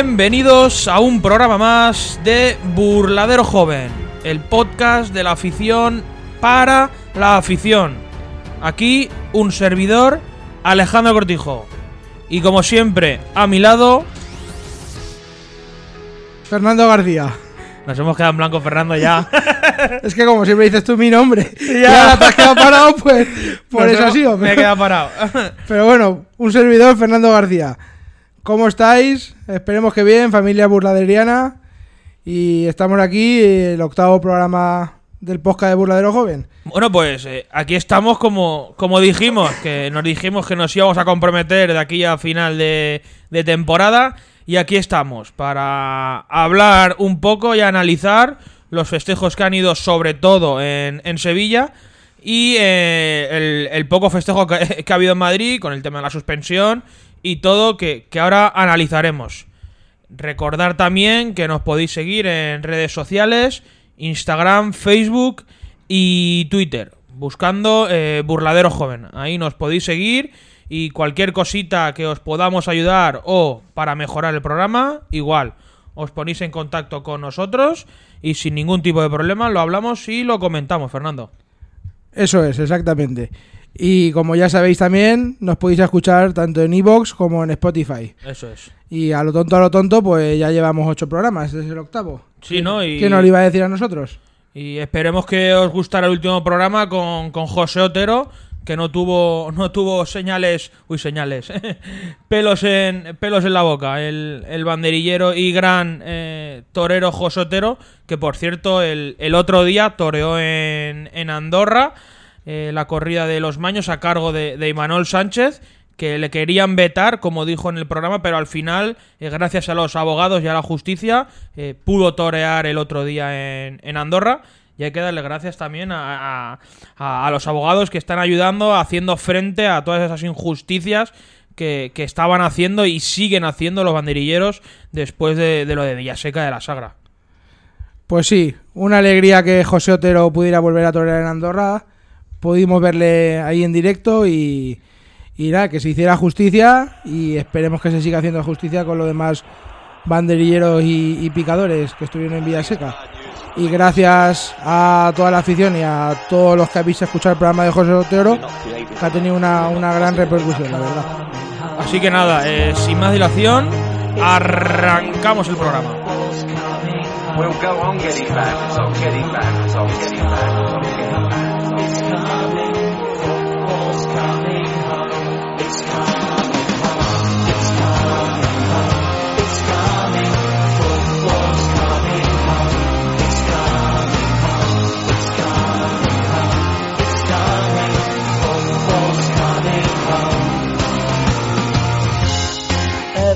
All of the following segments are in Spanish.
Bienvenidos a un programa más de Burladero Joven, el podcast de la afición para la afición. Aquí un servidor, Alejandro Cortijo. Y como siempre, a mi lado, Fernando García. nos hemos quedado en blanco Fernando ya. Es que como siempre dices tú mi nombre y Ya. ahora te has quedado parado, pues por Nos eso ha sido. Me he quedado parado. Pero bueno, un servidor, Fernando García. ¿Cómo estáis? Esperemos que bien, familia burladeriana. Y estamos aquí, el octavo programa del podcast de Burladero Joven. Bueno, pues eh, aquí estamos como, como dijimos, que nos dijimos que nos íbamos a comprometer de aquí a final de, temporada. Y aquí estamos para hablar un poco y analizar los festejos que han ido sobre todo en, en Sevilla y eh, el, el poco festejo que, que ha habido en Madrid con el tema de la suspensión y todo que, que ahora analizaremos. Recordar también que nos podéis seguir en redes sociales, Instagram, Facebook y Twitter, buscando eh, Burladero Joven. Ahí nos podéis seguir y cualquier cosita que os podamos ayudar o para mejorar el programa, igual. Os ponéis en contacto con nosotros y sin ningún tipo de problema lo hablamos y lo comentamos, Fernando. Eso es, exactamente. Y como ya sabéis también, nos podéis escuchar tanto en Evox como en Spotify. Eso es. Y a lo tonto, a lo tonto, pues ya llevamos ocho programas, este es el octavo. Sí, ¿no? Y... ¿Quién nos lo iba a decir a nosotros? Y esperemos que os gustara el último programa con, con José Otero, que no tuvo, no tuvo señales, uy, señales, pelos en, pelos en la boca, el, el banderillero y gran eh, torero José Otero, que por cierto el, el otro día toreó en, en Andorra eh, la corrida de los Maños a cargo de, de Imanol Sánchez, que le querían vetar, como dijo en el programa, pero al final, eh, gracias a los abogados y a la justicia, eh, pudo torear el otro día en, Andorra. Y hay que darle gracias también a, los abogados que están ayudando, haciendo frente a todas esas injusticias que, estaban haciendo y siguen haciendo los banderilleros después de, de lo de Villaseca de la Sagra. Pues sí, una alegría que José Otero pudiera volver a torear en Andorra. Pudimos verle ahí en directo y, y nada, que se hiciera justicia y esperemos que se siga haciendo justicia con los demás banderilleros y, y picadores que estuvieron en Villaseca. Y gracias a toda la afición y a todos los que habéis escuchado el programa de José Otero, que ha tenido una, una gran repercusión, la verdad. Así que nada, eh, sin más dilación, arrancamos el programa. We'll go on getting back, on getting back, getting on getting back.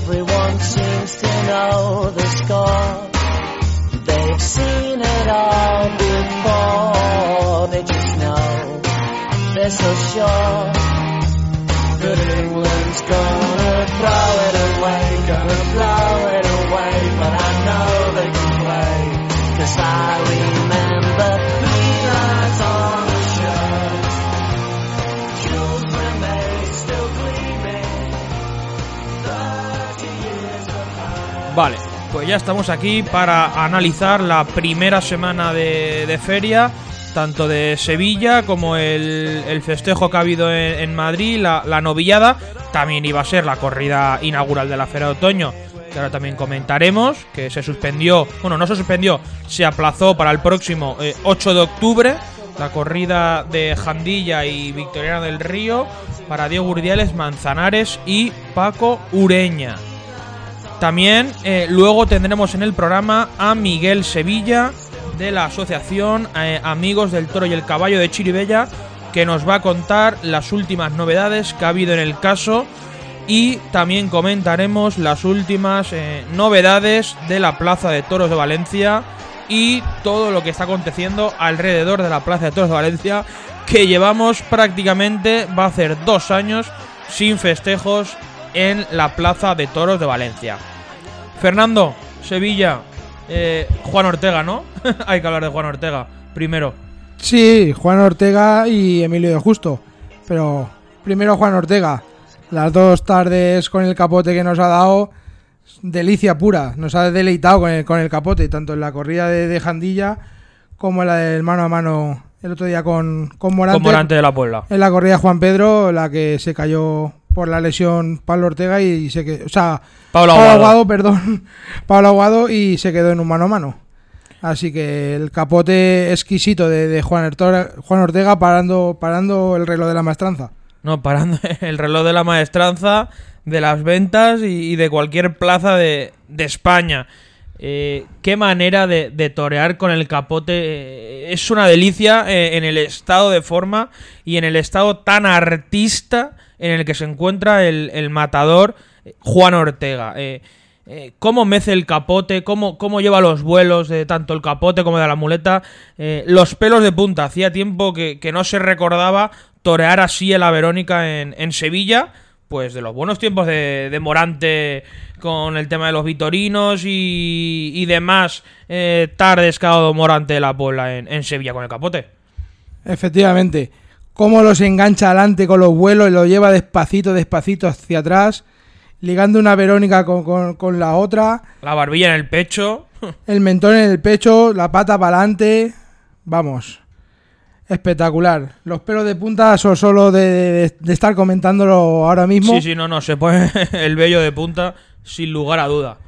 Everyone seems to know the score. They've seen it all before. They just know they're so sure that England's gonna throw it away, gonna blow it away. But I know they can play, cause I remember Vale, pues ya estamos aquí para analizar la primera semana de, feria, tanto de Sevilla como el, el festejo que ha habido en, Madrid, la, la novillada. También iba a ser la corrida inaugural de la Feria de Otoño, que ahora también comentaremos, que se suspendió, bueno, no se suspendió, se aplazó para el próximo eh, 8 de octubre. La corrida de Jandilla y Victoriana del Río para Diego Urdiales, Manzanares y Paco Ureña. También eh, luego tendremos en el programa a Miguel Sevilla de la Asociación eh, Amigos del Toro y el Caballo de Chiribella que nos va a contar las últimas novedades que ha habido en el caso y también comentaremos las últimas eh, novedades de la Plaza de Toros de Valencia y todo lo que está aconteciendo alrededor de la Plaza de Toros de Valencia que llevamos prácticamente, va a hacer dos años sin festejos en la Plaza de Toros de Valencia. Fernando, Sevilla, eh, Juan Ortega, ¿no? Hay que hablar de Juan Ortega primero. Sí, Juan Ortega y Emilio de Justo. Pero primero Juan Ortega. Las dos tardes con el capote que nos ha dado delicia pura. Nos ha deleitado con el, con el capote, tanto en la corrida de, de Jandilla como en la del mano a mano el otro día con, con Morante. Con Morante de la Puebla. En la corrida de Juan Pedro, la que se cayó por la lesión Pablo Ortega y se quedó. O sea, Pablo Pablo Aguado. Aguado, perdón. Pablo Aguado y se quedó en un mano a mano. Así que el capote exquisito de, de Juan, Ortega, Juan Ortega parando, parando el reloj de la maestranza. No, parando el reloj de la maestranza, de las ventas y, y de cualquier plaza de, de España. Eh, qué manera de, de torear con el capote. eh, es una delicia eh, en el estado de forma y en el estado tan artista en el que se encuentra el, matador eh, Juan Ortega. Eh, eh, cómo mece el capote, cómo, cómo lleva los vuelos de tanto el capote como de la muleta, los pelos de punta. Hacía tiempo que, no se recordaba torear así en la Verónica en, en Sevilla, pues de los buenos tiempos de, de Morante con el tema de los vitorinos y, y demás eh, tardes que ha dado Morante de la Puebla en, en Sevilla con el capote. Efectivamente. Cómo los engancha adelante con los vuelos y lo lleva despacito, despacito hacia atrás, ligando una Verónica con, con- con la otra, La barbilla en el pecho. el mentón en el pecho, la pata para adelante. Vamos. Espectacular. Los pelos de punta son solo de, de- de estar comentándolo ahora mismo. Sí, sí, no, no, se pone el vello de punta sin lugar a duda.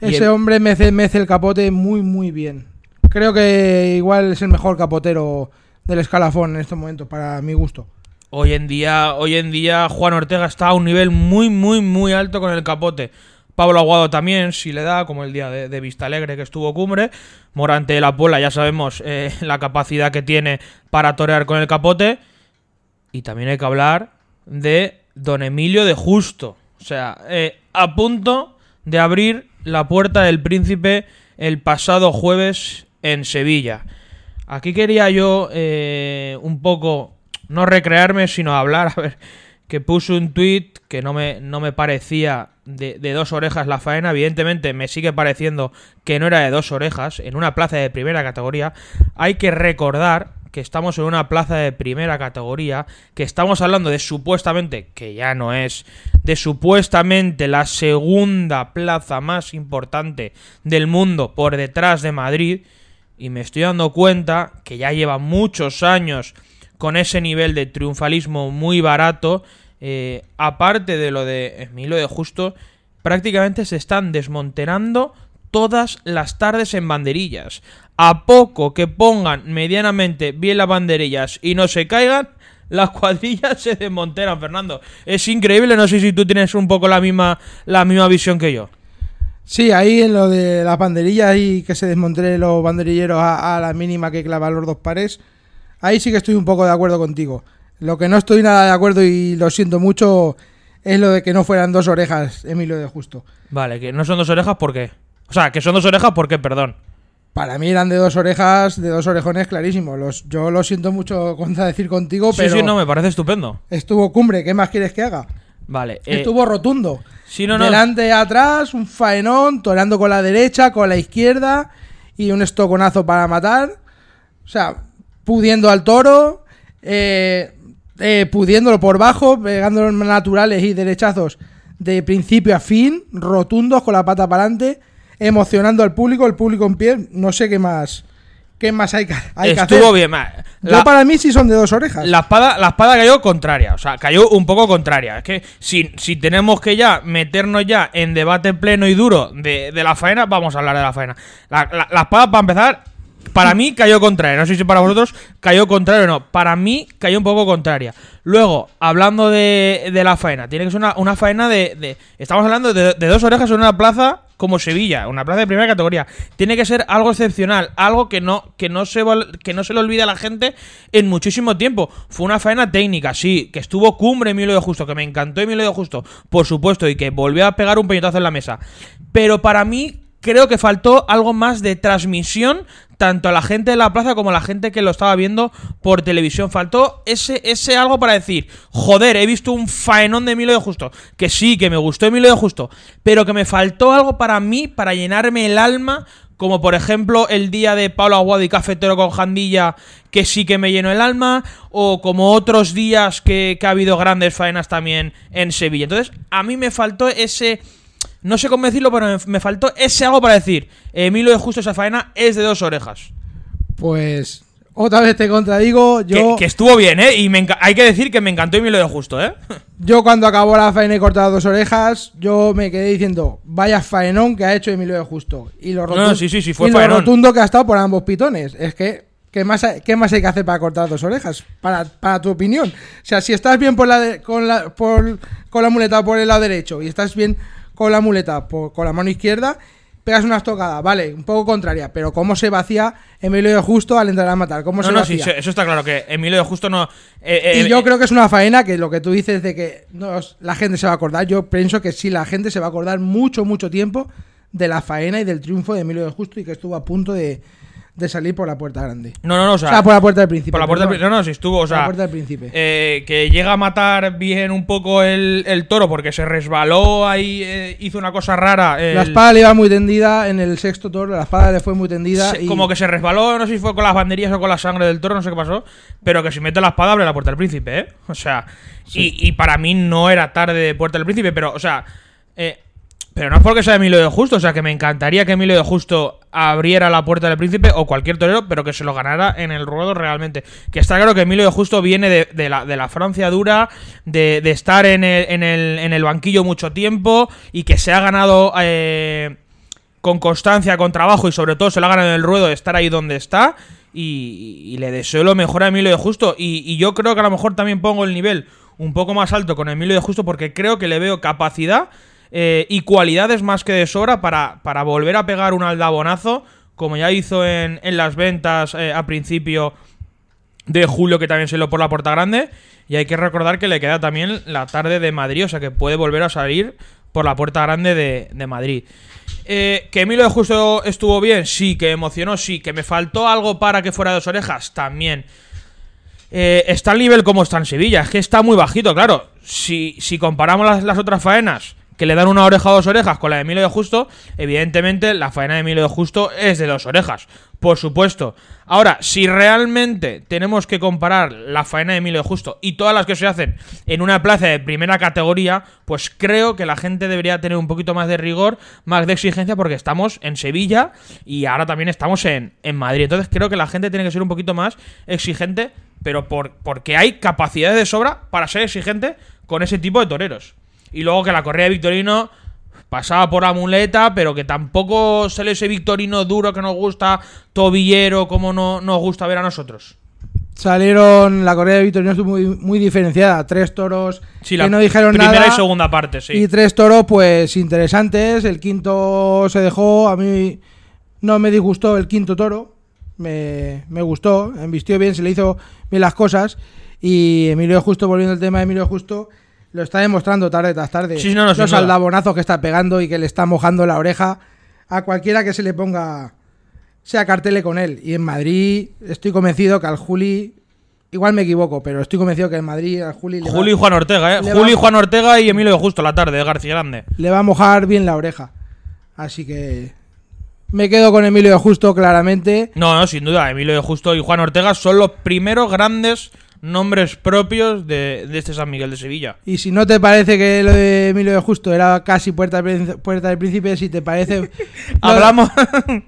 Ese el- hombre mece, mece el capote muy, muy bien. Creo que igual es el mejor capotero del escalafón en estos momentos, para mi gusto. Hoy en día, hoy en día Juan Ortega está a un nivel muy, muy, muy alto con el capote. Pablo Aguado también, si le da, como el día de, de Vista Alegre que estuvo cumbre. Morante de la Puebla, ya sabemos eh, la capacidad que tiene para torear con el capote. Y también hay que hablar de Don Emilio de Justo. O sea, eh, a punto de abrir la puerta del príncipe el pasado jueves en Sevilla. Aquí quería yo eh, un poco, no recrearme, sino hablar, a ver, que puso un tweet que no me, no me parecía de, de dos orejas la faena. Evidentemente me sigue pareciendo que no era de dos orejas en una plaza de primera categoría. Hay que recordar que estamos en una plaza de primera categoría, que estamos hablando de supuestamente, que ya no es, de supuestamente la segunda plaza más importante del mundo por detrás de Madrid, y me estoy dando cuenta que ya lleva muchos años con ese nivel de triunfalismo muy barato, eh, aparte de lo de Emilio de Justo, prácticamente se están desmonterando todas las tardes en banderillas. A poco que pongan medianamente bien las banderillas y no se caigan, las cuadrillas se desmonteran, Fernando. Es increíble, no sé si tú tienes un poco la misma, la misma visión que yo. Sí, ahí en lo de las banderillas y que se desmonten los banderilleros a, a la mínima que clavan los dos pares, ahí sí que estoy un poco de acuerdo contigo. Lo que no estoy nada de acuerdo y lo siento mucho es lo de que no fueran dos orejas, Emilio de Justo. Vale, que no son dos orejas, ¿por qué? O sea, que son dos orejas, ¿por qué? Perdón. Para mí eran de dos orejas, de dos orejones clarísimo. Los, yo lo siento mucho decir contigo, Sí, pero sí, no, me parece estupendo. estuvo cumbre. ¿Qué más quieres que haga? Vale. eh, Estuvo rotundo. sí, no, no. Delante, atrás, un faenón, toreando con la derecha, con la izquierda y un estoconazo para matar. O sea, pudiendo al toro, eh, eh, pudiéndolo por bajo, pegándolo naturales y derechazos de principio a fin, rotundos con la pata para adelante, emocionando al público, el público en pie. No sé qué más, qué más hay que, hay que Estuvo hacer. bien. ma- Yo La, para mí sí son de dos orejas. la espada, la espada cayó contraria. O sea, cayó un poco contraria. Es que si, si tenemos que ya meternos ya en debate pleno y duro de, de la faena, vamos a hablar de la faena. La, la- la espada, para empezar, para mí cayó contraria. No sé si para vosotros cayó contraria o no. Para mí cayó un poco contraria. Luego, hablando de, de la faena, tiene que ser una, una faena de, de- Estamos hablando de, de dos orejas en una plaza como Sevilla, una plaza de primera categoría. Tiene que ser algo excepcional, algo que no, que no, se, que no se le olvide a la gente en muchísimo tiempo. Fue una faena técnica, sí, que estuvo cumbre Emilio de Justo, que me encantó Emilio de Justo, por supuesto, y que volvió a pegar un puñetazo en la mesa. Pero para mí creo que faltó algo más de transmisión tanto a la gente de la plaza como a la gente que lo estaba viendo por televisión. Faltó ese, ese algo para decir, joder, he visto un faenón de Emilio de Justo. Que sí, que me gustó Emilio de Justo, pero que me faltó algo para mí, para llenarme el alma, como por ejemplo el día de Pablo Aguado y Cafetero con Jandilla, que sí que me llenó el alma, o como otros días que, que ha habido grandes faenas también en Sevilla. Entonces, a mí me faltó ese no sé cómo decirlo, pero me, me faltó ese algo para decir. Emilio de Justo esa faena es de dos orejas. Pues otra vez te contradigo. Yo, Que, que estuvo bien, ¿eh? Y me hay que decir que me encantó Emilio de Justo, ¿eh? yo cuando acabó la faena y cortado dos orejas, yo me quedé diciendo, vaya faenón que ha hecho Emilio de Justo. Y lo, No, rotu- sí, sí, sí, fue y lo rotundo que ha estado por ambos pitones. Es que, ¿qué más, hay, qué más hay que hacer para cortar dos orejas? Para, para tu opinión. O sea, si estás bien por la de- con, la, por, con la muleta por el lado derecho y estás bien con la muleta por- con la mano izquierda, pegas una estocada, vale, un poco contraria, pero ¿cómo se vacía Emilio de Justo al entrar a matar? ¿Cómo No, se no, vacía? sí, eso está claro, que Emilio de Justo no... eh, eh, Y yo eh, creo que es una faena que lo que tú dices de que no, la gente se va a acordar, yo pienso que sí, la gente se va a acordar mucho, mucho tiempo de la faena y del triunfo de Emilio de Justo y que estuvo a punto de, de salir por la puerta grande. No, no, no, o O sea... sea, por la puerta del príncipe. por la puerta del No, no, sí estuvo, o Por la sea... puerta del príncipe. eh, que llega a matar bien un poco el, el toro porque se resbaló ahí, eh, hizo una cosa rara. el- la espada le iba muy tendida en el sexto toro, la espada le fue muy tendida. se- y Como que se resbaló, no sé si fue con las banderillas o con la sangre del toro, no sé qué pasó. Pero que si mete la espada abre la puerta del príncipe, ¿eh? O sea, y, y para mí no era tarde de puerta del príncipe, pero, o sea, eh, pero no es porque sea Emilio de Justo, o sea, que me encantaría que Emilio de Justo abriera la puerta del príncipe o cualquier torero, pero que se lo ganara en el ruedo realmente. Que está claro que Emilio de Justo viene de, la, de la Francia dura, de, de estar en el, en, el, en el banquillo mucho tiempo y que se ha ganado. eh, con constancia, con trabajo y sobre todo se lo ha ganado en el ruedo de estar ahí donde está. Y, y le deseo lo mejor a Emilio de Justo. Y, y yo creo que a lo mejor también pongo el nivel un poco más alto con Emilio de Justo porque creo que le veo capacidad eh, y cualidades más que de sobra para, para volver a pegar un aldabonazo como ya hizo en, en las ventas eh, a principio de julio que también se lo por la puerta grande y hay que recordar que le queda también la tarde de Madrid, o sea que puede volver a salir por la puerta grande de, de Madrid. Eh, que Emilio de Justo estuvo bien, sí, que emocionó, sí, que me faltó algo para que fuera dos orejas, también. Eh, está al nivel como está en Sevilla, es que está muy bajito, claro. Si, si comparamos las otras faenas que le dan una oreja o dos orejas con la de Emilio de Justo, evidentemente la faena de Emilio de Justo es de dos orejas, por supuesto. Ahora, si realmente tenemos que comparar la faena de Emilio de Justo y todas las que se hacen en una plaza de primera categoría, pues creo que la gente debería tener un poquito más de rigor, más de exigencia, porque estamos en Sevilla y ahora también estamos en, en Madrid. Entonces creo que la gente tiene que ser un poquito más exigente, pero por, porque hay capacidades de sobra para ser exigente con ese tipo de toreros. Y luego que la correa de Victorino pasaba por la muleta, pero que tampoco sale ese Victorino duro que nos gusta, tobillero, como no nos gusta ver a nosotros. Salieron, la Correa de Victorino estuvo muy, muy diferenciada. Tres toros Sí, que no dijeron primera nada. y segunda parte, sí. Y tres toros, pues interesantes. El quinto se dejó. A mí no me disgustó el quinto toro. Me, me gustó. Embistió bien, se le hizo bien las cosas. Y Emilio Justo, volviendo al tema de Emilio Justo, lo está demostrando tarde tras tarde. Sí, no, no, Los aldabonazos que está pegando y que le está mojando la oreja a cualquiera que se le ponga. Sea cartele con él. Y en Madrid estoy convencido que al Juli. Igual me equivoco, pero estoy convencido que en Madrid al Juli le va- Julio y Juan Ortega, ¿eh? y va- Juan Ortega y Emilio de Justo la tarde de García Grande. le va a mojar bien la oreja. Así que me quedo con Emilio de Justo claramente. No, no, sin duda, Emilio de Justo y Juan Ortega son los primeros grandes nombres propios de, de este San Miguel de Sevilla. Y si no te parece que lo de Emilio de Justo era casi puerta, puerta del príncipe, si te parece lo, Hablamos.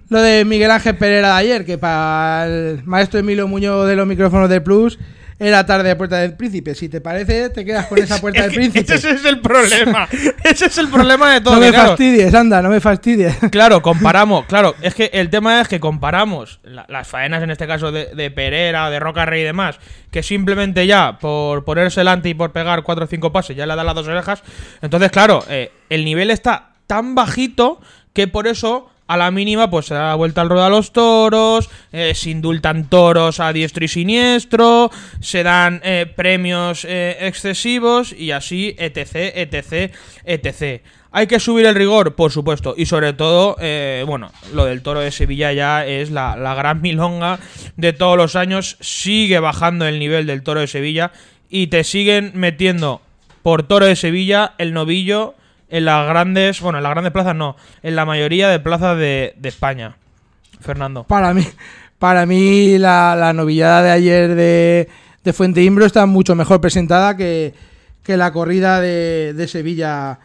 lo de Miguel Ángel Pereira de ayer, que para el maestro Emilio Muñoz de los micrófonos de Plus era tarde de puerta del príncipe. Si te parece, te quedas con esa puerta del príncipe. Ese es el problema. Ese es el problema de todo. No me claro, fastidies, anda, no me fastidies. Claro, comparamos. Claro, es que el tema es que comparamos la- las faenas, en este caso de, de Pereira, de Roca Rey y demás, que simplemente ya por ponerse delante y por pegar cuatro o cinco pases ya le da las dos orejas. Entonces, claro, eh, el nivel está tan bajito que por eso. A la mínima, pues se da la vuelta al ruedo a los toros, eh, se indultan toros a diestro y siniestro, se dan eh, premios eh, excesivos y así, etc, etc, etc. ¿Hay que subir el rigor? Por supuesto. Y sobre todo, eh, bueno, lo del toro de Sevilla ya es la, la gran milonga de todos los años. Sigue bajando el nivel del toro de Sevilla y te siguen metiendo por toro de Sevilla el novillo en las grandes, bueno, en las grandes plazas no, en la mayoría de plazas de, de España. Fernando. Para mí, para mí la, la novillada de ayer de, de Fuente Imbro está mucho mejor presentada que, que la corrida de, de Sevilla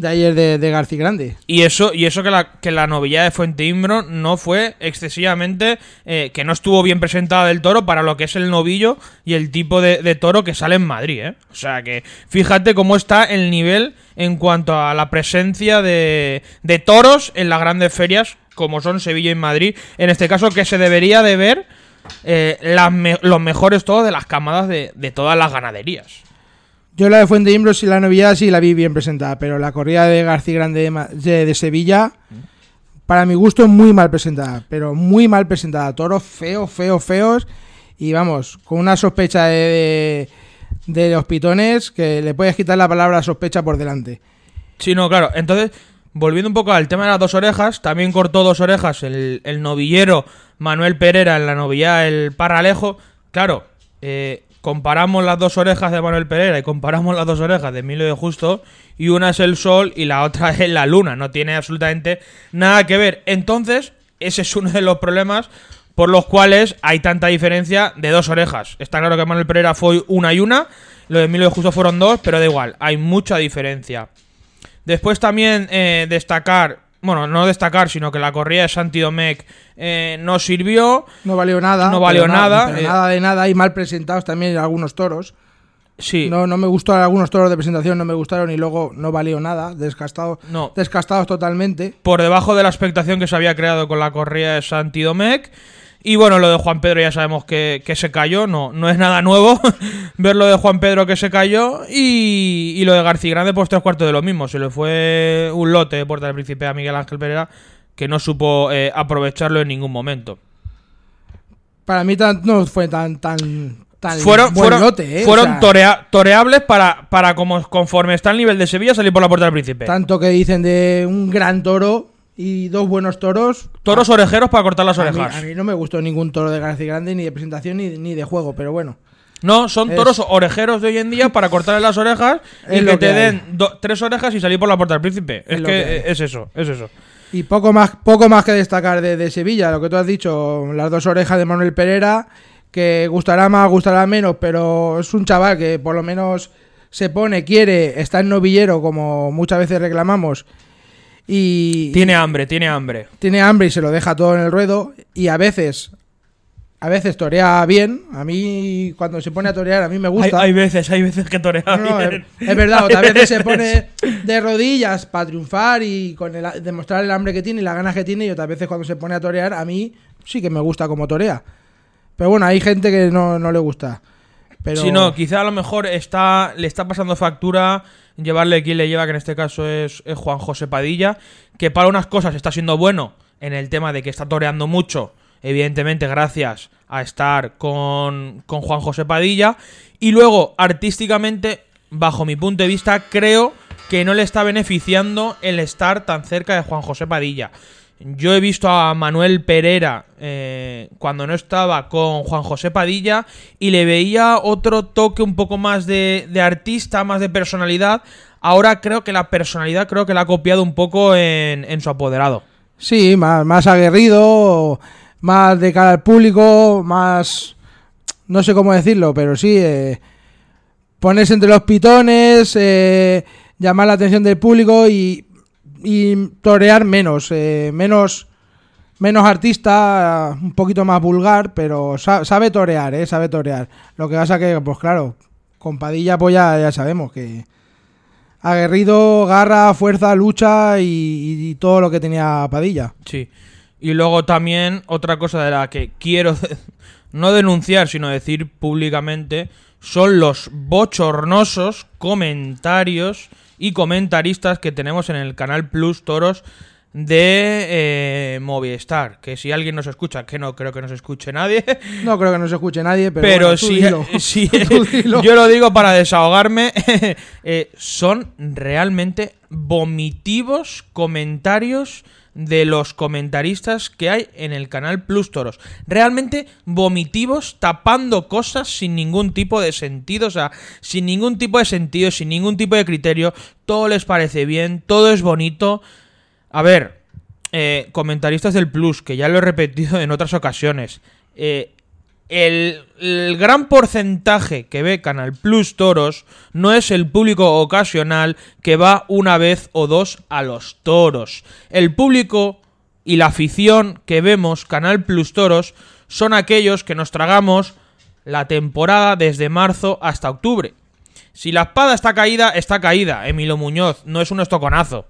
de ayer de, de García Grande. Y eso, y eso que la, que la de Fuente Imbro no fue excesivamente, eh, que no estuvo bien presentada del toro para lo que es el novillo y el tipo de, toro que sale en Madrid, ¿eh? O sea que fíjate cómo está el nivel en cuanto a la presencia de, de toros en las grandes ferias, como son Sevilla y Madrid. En este caso, que se debería de ver eh, las los mejores toros de las camadas de todas las ganaderías. Yo la de Fuente Imbros y la novillada sí la vi bien presentada, pero la corrida de García Grande de, Sevilla, para mi gusto, muy mal presentada, pero muy mal presentada. Toros feos, feos, feos, y vamos, con una sospecha de, de, de los pitones que le puedes quitar la palabra sospecha por delante. Sí, no, claro. Entonces, volviendo un poco al tema de las dos orejas, también cortó dos orejas el, novillero Manuel Pereira en la novillada El Parralejo. Claro, eh, comparamos las dos orejas de Manuel Pereira y comparamos las dos orejas de Emilio de Justo y una es el sol y la otra es la luna. No tiene absolutamente nada que ver. Entonces, ese es uno de los problemas por los cuales hay tanta diferencia de dos orejas. Está claro que Manuel Pereira fue una y una, lo de Emilio de Justo fueron dos, pero da igual, hay mucha diferencia. Después también eh, destacar, bueno, no destacar, sino que la corrida de Santi Domecq eh, no sirvió. No valió nada. No valió nada, pero eh. nada de nada, y mal presentados también algunos toros. Sí, No, no me gustaron algunos toros de presentación, no me gustaron y luego no valió nada, desgastados, No. desgastados totalmente. por debajo de la expectación que se había creado con la corrida de Santi Domecq. Y bueno, lo de Juan Pedro ya sabemos que, que se cayó, no, no es nada nuevo ver lo de Juan Pedro que se cayó. Y, y lo de García Grande, pues tres cuartos de lo mismo. Se le fue un lote de Puerta del Príncipe a Miguel Ángel Pereira que no supo eh, aprovecharlo en ningún momento. Para mí tan- no fue tan tan tan fueron fueron, lote, ¿eh? fueron O sea, torea- toreables para, para como conforme está el nivel de Sevilla salir por la puerta del príncipe. tanto que dicen de un gran toro y dos buenos toros. Toros orejeros para cortar las a mí, orejas. a mí no me gustó ningún toro de García Grande ni de presentación ni, ni de juego, pero bueno. No, son Es- toros orejeros de hoy en día para cortarle las orejas y Es que te que den do- tres orejas y salir por la puerta del príncipe. Es, que, que es eso, es eso. Y poco más, poco más que destacar de, de Sevilla, lo que tú has dicho, las dos orejas de Manuel Pereira, que gustará más, gustará menos, pero es un chaval que por lo menos se pone, quiere, está en novillero, como muchas veces reclamamos, y Tiene hambre, tiene hambre. tiene hambre y se lo deja todo en el ruedo, y a veces, a veces torea bien, a mí cuando se pone a torear a mí me gusta. hay veces, hay veces que torea No, no, bien. es, es verdad, otras Hay veces se pone de rodillas para triunfar y con el, demostrar el hambre que tiene y las ganas que tiene, y otras veces cuando se pone a torear, a mí sí que me gusta como torea. Pero bueno, hay gente que no, no le gusta. Pero Si no, quizá a lo mejor está, le está pasando factura llevarle quien le lleva, que en este caso es, es Juan José Padilla, que para unas cosas está siendo bueno en el tema de que está toreando mucho, evidentemente gracias a estar con, con Juan José Padilla, y luego artísticamente, bajo mi punto de vista, creo que no le está beneficiando el estar tan cerca de Juan José Padilla. Yo he visto a Manuel Pereira eh, cuando no estaba con Juan José Padilla y le veía otro toque un poco más de, artista, más de personalidad. Ahora creo que la personalidad creo que la ha copiado un poco en, su apoderado. sí, más, más aguerrido, más de cara al público, más... No sé cómo decirlo, pero sí... Eh, ponerse entre los pitones, eh, llamar la atención del público y, y torear menos, eh, menos, menos artista, un poquito más vulgar, pero sa- sabe torear, eh, sabe torear. Lo que pasa que, pues claro, con Padilla pues ya, ya sabemos que aguerrido, garra, fuerza, lucha y, y todo lo que tenía Padilla. Sí. Y luego también otra cosa de la que quiero no denunciar, sino decir públicamente, son los bochornosos comentarios y comentaristas que tenemos en el canal Plus Toros de eh, Movistar. Que si alguien nos escucha, que no creo que nos escuche nadie, No creo que no se escuche nadie, pero, pero, bueno, tú si, dilo. si- Tú dilo. yo lo digo para desahogarme, eh, son realmente vomitivos comentarios de los comentaristas que hay en el canal Plus Toros. Realmente vomitivos, tapando cosas sin ningún tipo de sentido, o sea, sin ningún tipo de sentido, sin ningún tipo de criterio. Todo les parece bien, todo es bonito. A ver, eh, comentaristas del Plus, que ya lo he repetido en otras ocasiones. eh, el, gran porcentaje que ve Canal Plus Toros no es el público ocasional que va una vez o dos a los toros. El público y la afición que vemos Canal Plus Toros son aquellos que nos tragamos la temporada desde marzo hasta octubre. Si la espada está caída, está caída. Emilio Muñoz, no es un estoconazo.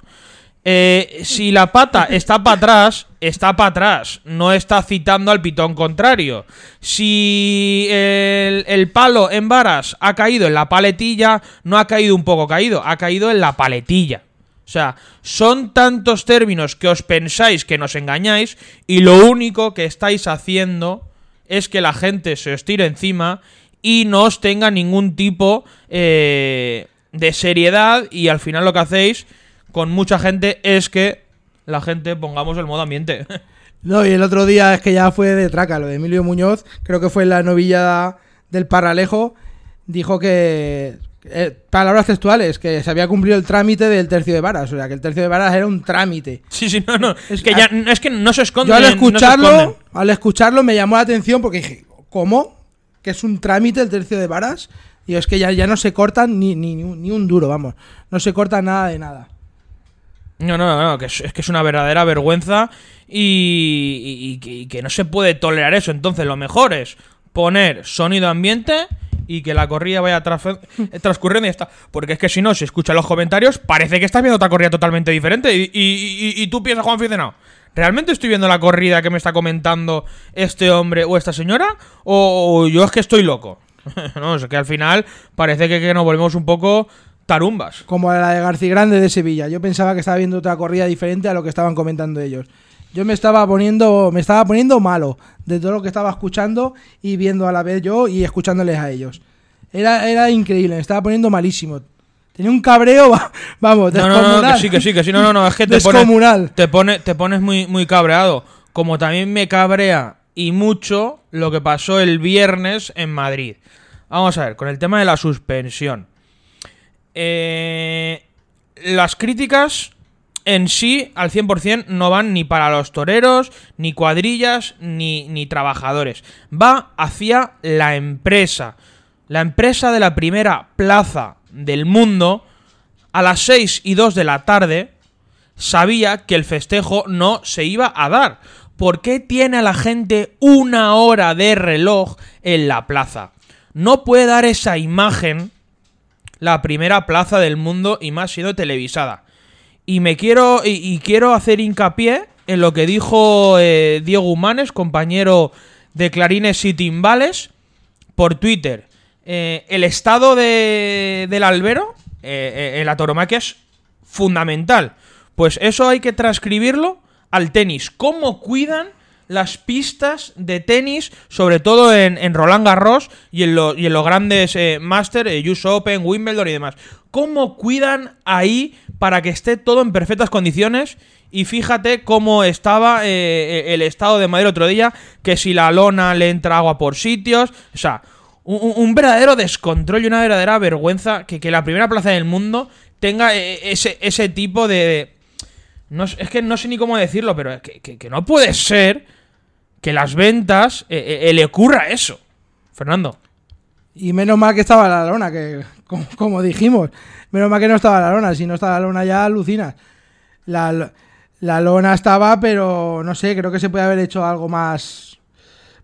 Eh, si la pata está para atrás, está para atrás. No está citando al pitón contrario. Si el, palo en varas ha caído en la paletilla, no ha caído un poco caído, ha caído en la paletilla. O sea, son tantos términos que os pensáis que nos engañáis y lo único que estáis haciendo es que la gente se os tire encima y no os tenga ningún tipo eh, de seriedad y al final lo que hacéis con mucha gente es que la gente pongamos el modo ambiente. No, y el otro día es que ya fue de traca, lo de Emilio Muñoz, creo que fue en la novilla del Paralejo, dijo que, eh, palabras textuales, que se había cumplido el trámite del tercio de varas, o sea, que el tercio de varas era un trámite. sí, sí, no, no. Es que ya es que no se esconden. Yo al escucharlo, al escucharlo me llamó la atención porque dije, ¿cómo? Que es un trámite el tercio de varas. Y es que ya, ya no se cortan ni, ni, ni un duro, vamos. No se corta nada de nada. No, no, no, que es, es que es una verdadera vergüenza y, y- y que, y que no se puede tolerar eso. Entonces, lo mejor es poner sonido ambiente y que la corrida vaya traf- transcurriendo y ya está. Porque es que si no, si escuchas los comentarios, parece que estás viendo otra corrida totalmente diferente. Y, y- y- y tú piensas, Juan Aficionado, ¿realmente estoy viendo la corrida que me está comentando este hombre o esta señora? ¿O, o yo es que estoy loco? no, es que al final parece que, que nos volvemos un poco tarumbas. Como la de García Grande de Sevilla. Yo pensaba que estaba viendo otra corrida diferente a lo que estaban comentando ellos. Yo me estaba poniendo, me estaba poniendo malo de todo lo que estaba escuchando y viendo a la vez yo y escuchándoles a ellos. Era, era increíble, me estaba poniendo malísimo. Tenía un cabreo, va- vamos, No, no, descomunal. no, que sí, que sí, que sí, no, no, no, es que te pones, Descomunal. te, pone, te pones muy, muy cabreado. Como también me cabrea y mucho lo que pasó el viernes en Madrid. Vamos a ver, con el tema de la suspensión. Eh, las críticas en sí, al 100%, no van ni para los toreros, ni cuadrillas, ni, ni trabajadores. Va hacia la empresa. La empresa de la primera plaza del mundo, a las 6 y 2 de la tarde, sabía que el festejo no se iba a dar. ¿Por qué tiene a la gente una hora de reloj en la plaza? No puede dar esa imagen la primera plaza del mundo y más siendo televisada. Y me quiero y, quiero hacer hincapié en lo que dijo eh, Diego Humanes, compañero de Clarines y Timbales, por Twitter. Eh, el estado de, del albero eh, en la tauromaquia es fundamental. Pues eso hay que transcribirlo al tenis. ¿Cómo cuidan las pistas de tenis, sobre todo en, en Roland Garros y en, y en los grandes eh, Master, eh, US Open, Wimbledon y demás? ¿Cómo cuidan ahí para que esté todo en perfectas condiciones? Y fíjate cómo estaba eh, el estado de Madrid otro día, que si la lona le entra agua por sitios, o sea, un, un- verdadero descontrol y una verdadera vergüenza que, que la primera plaza del mundo tenga eh, ese, ese tipo de... No, es que no sé ni cómo decirlo, pero que- que no puede ser que las ventas eh, eh, le ocurra eso. Fernando. Y menos mal que estaba la lona, que como, como dijimos, menos mal que no estaba la lona, si no estaba la lona ya alucinas. La, la lona estaba, pero no sé, creo que se puede haber hecho algo más.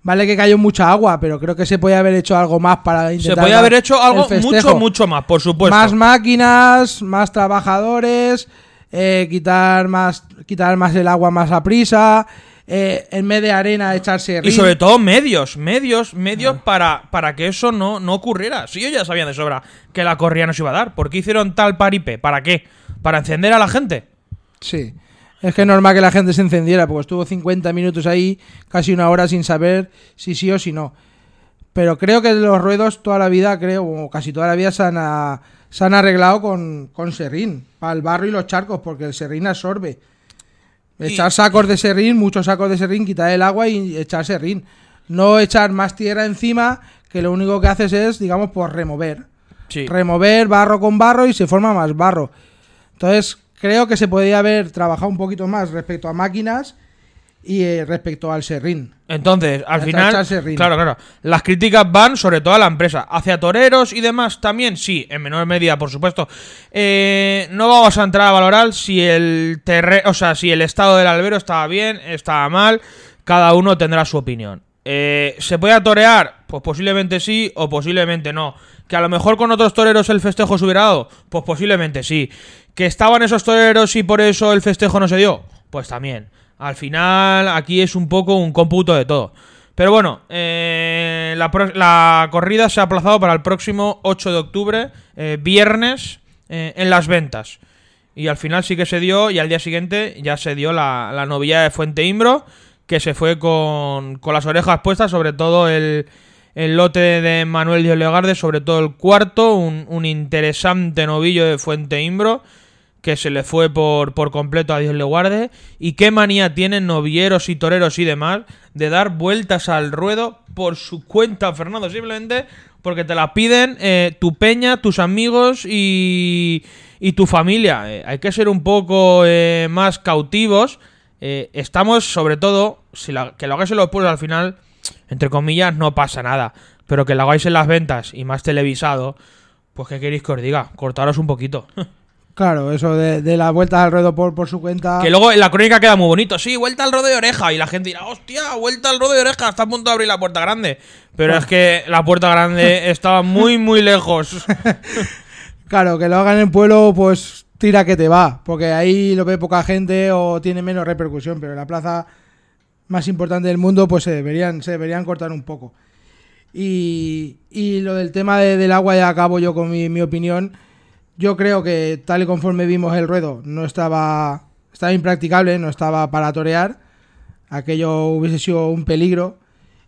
Vale que cayó mucha agua, pero creo que se puede haber hecho algo más para intentar. Se podía haber hecho algo mucho, mucho más, por supuesto. Más máquinas, más trabajadores, eh, quitar más quitar más el agua más a prisa, eh, en vez de arena echarse Y sobre todo medios, medios, medios para, para que eso no, no ocurriera. Si ellos ya sabían de sobra que la corrida no se iba a dar, ¿por qué hicieron tal paripe? ¿Para qué? ¿Para encender a la gente? Sí. Es que es normal que la gente se encendiera, porque estuvo 50 minutos ahí, casi una hora sin saber si sí o si no. Pero creo que los ruedos toda la vida, creo, o casi toda la vida se han, a- se han arreglado con, con serrín, para el barro y los charcos, porque el serrín absorbe. Echar sacos de serrín, muchos sacos de serrín, quitar el agua y echar serrín. No echar más tierra encima, que lo único que haces es, digamos, pues remover Sí. remover barro con barro y se forma más barro. Entonces, creo que se podría haber trabajado un poquito más respecto a máquinas y eh, respecto al Serrín. Entonces, al final, claro, claro, las críticas van sobre todo a la empresa. Hacia toreros y demás también, sí, en menor medida, por supuesto. Eh, no vamos a entrar a valorar si el terre o sea, si el estado del albero estaba bien, estaba mal. Cada uno tendrá su opinión. Eh, ¿Se puede torear? Pues posiblemente sí o posiblemente no. ¿Que a lo mejor con otros toreros el festejo se hubiera dado? Pues posiblemente sí. ¿Que estaban esos toreros y por eso el festejo no se dio? Pues también. Al final, aquí es un poco un cómputo de todo. Pero bueno, eh, la, corrida se ha aplazado para el próximo 8 de octubre, eh, viernes, eh, en las ventas. Y al final sí que se dio, y al día siguiente ya se dio la, la novillada de Fuente Imbro, que se fue con, con las orejas puestas, sobre todo el, el lote de Manuel Díaz Legarde, sobre todo el cuarto, un, un interesante novillo de Fuente Imbro, que se le fue por, por completo a Dios le guarde. Y qué manía tienen novilleros y toreros y demás de dar vueltas al ruedo por su cuenta, Fernando, simplemente porque te la piden eh, tu peña, tus amigos y, y tu familia. Eh, hay que ser un poco eh, más cautivos. Estamos, sobre todo, si que lo hagáis en los pueblos al final, entre comillas, no pasa nada. Pero que lo hagáis en las ventas y más televisado, pues qué queréis que os diga, cortaros un poquito. Claro, eso de, de la vuelta al ruedo por, por su cuenta. Que luego en la crónica queda muy bonito. Sí, vuelta al rodo de oreja. Y la gente dirá, hostia, vuelta al rodo de oreja. Está a punto de abrir la puerta grande. Pero es que la puerta grande estaba muy, muy lejos. Claro, que lo hagan en pueblo, pues tira que te va. Porque ahí lo ve poca gente o tiene menos repercusión. Pero en la plaza más importante del mundo, pues se deberían, se deberían cortar un poco. Y, y lo del tema de- del agua, ya acabo yo con mi, mi opinión. Yo creo que tal y conforme vimos el ruedo, no estaba, estaba impracticable, no estaba para torear. Aquello hubiese sido un peligro.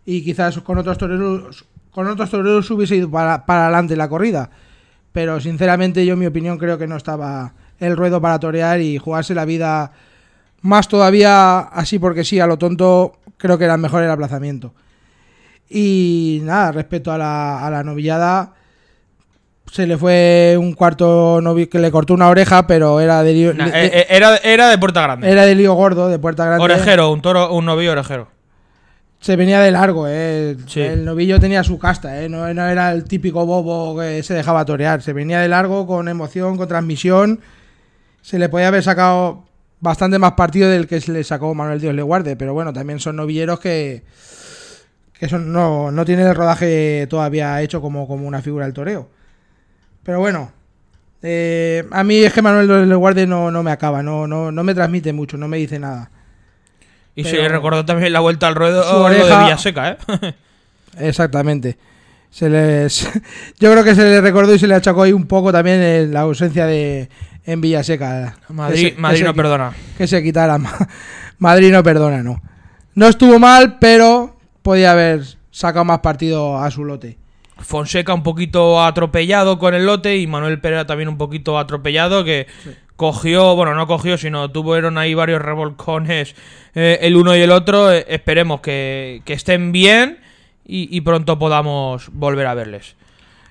Y quizás con otros toreros, con otros toreros hubiese ido para, para adelante la corrida. Pero sinceramente yo en mi opinión creo que no estaba el ruedo para torear y jugarse la vida más todavía así porque sí, a lo tonto creo que era mejor el aplazamiento. Y nada, respecto a la, a la novillada, se le fue un cuarto novi que le cortó una oreja, pero era de lío, Nah, de- eh, eh, era, era de puerta grande. era de lío gordo, de puerta grande. Orejero, un toro, un novillo orejero. Se venía de largo, eh. Sí. El novillo tenía su casta, eh. No, no era el típico bobo que se dejaba torear. Se venía de largo, con emoción, con transmisión. Se le podía haber sacado bastante más partido del que se le sacó Manuel Dios le guarde. Pero bueno, también son novilleros que, que son, no, no tienen el rodaje todavía hecho como, como una figura del toreo. Pero bueno, eh, a mí es que Manuel guarde no, no me acaba, no, no, no me transmite mucho, no me dice nada. Y se le recordó también la vuelta al ruedo Su lo de oreja- Villaseca, ¿eh? Exactamente. Se les, yo creo que se le recordó y se le achacó ahí un poco también en la ausencia de en Villaseca. Madrid, se- Madrid no perdona. Que se quitara. Ma- Madrid no perdona, no. No estuvo mal, pero podía haber sacado más partido a su lote. Fonseca un poquito atropellado con el lote y Manuel Pereira también un poquito atropellado que cogió, bueno, no cogió, sino tuvieron ahí varios revolcones eh, el uno y el otro. Eh, esperemos que, que estén bien y, y pronto podamos volver a verles.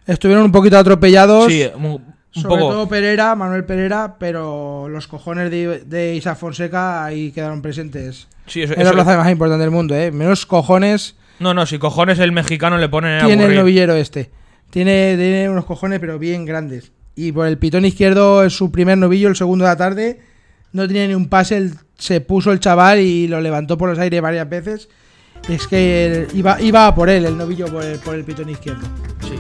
Estuvieron un poquito atropellados. Sí, un, un sobre poco. todo Pereira, Manuel Pereira, pero los cojones de, de Isa Fonseca ahí quedaron presentes. Sí, eso- Es la plaza más importante del mundo, ¿eh? Menos cojones no, no, si cojones el mexicano le ponen tiene el novillero este. Tiene, tiene unos cojones, pero bien grandes. Y por el pitón izquierdo es su primer novillo, el segundo de la tarde. No tenía ni un pase, el- se puso el chaval y lo levantó por los aires varias veces. Es que iba, iba a por él, el novillo por el, por el pitón izquierdo. Sí.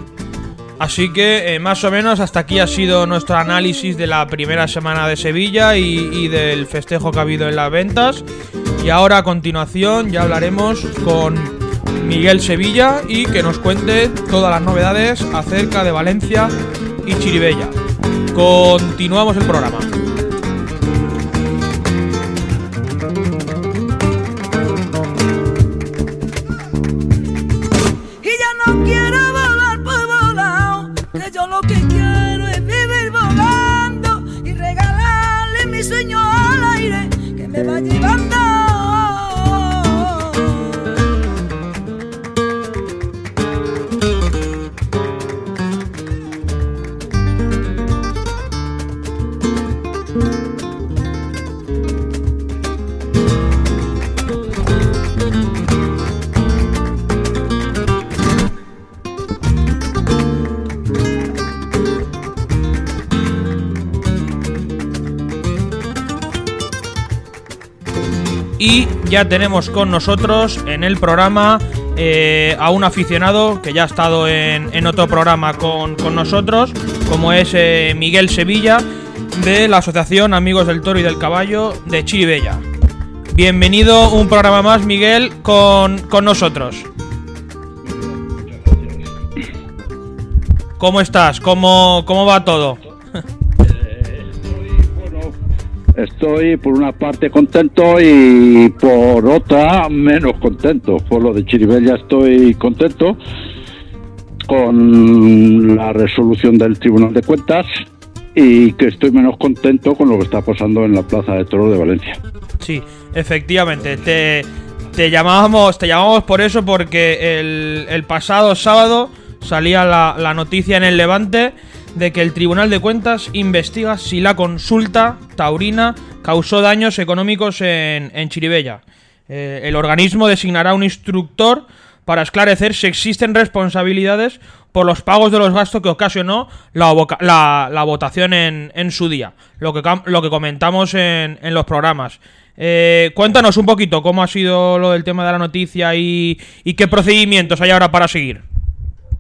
Así que eh, más o menos hasta aquí ha sido nuestro análisis de la primera semana de Sevilla y, y del festejo que ha habido en las ventas. Y ahora a continuación ya hablaremos con Miguel Sevilla y que nos cuente todas las novedades acerca de Valencia y Chiribella. Continuamos el programa. Ya tenemos con nosotros en el programa eh, a un aficionado que ya ha estado en, otro programa con, con nosotros, como es eh, Miguel Sevilla de la Asociación Amigos del Toro y del Caballo de Chiribella. Bienvenido un programa más, Miguel, con, con nosotros. ¿Cómo estás? ¿Cómo, cómo va todo? Estoy por una parte contento y por otra menos contento. Por lo de Chiribella estoy contento con la resolución del Tribunal de Cuentas y que estoy menos contento con lo que está pasando en la Plaza de Toros de Valencia. Sí, efectivamente. Te, te llamábamos, te llamamos por eso porque el, el pasado sábado salía la, la noticia en el Levante de que el Tribunal de Cuentas investiga si la consulta taurina causó daños económicos en, en Chiribella. Eh, el organismo designará un instructor para esclarecer si existen responsabilidades por los pagos de los gastos que ocasionó la, la- la votación en, en su día, lo que, lo que comentamos en, en los programas. Eh, cuéntanos un poquito cómo ha sido lo del tema de la noticia y, y qué procedimientos hay ahora para seguir.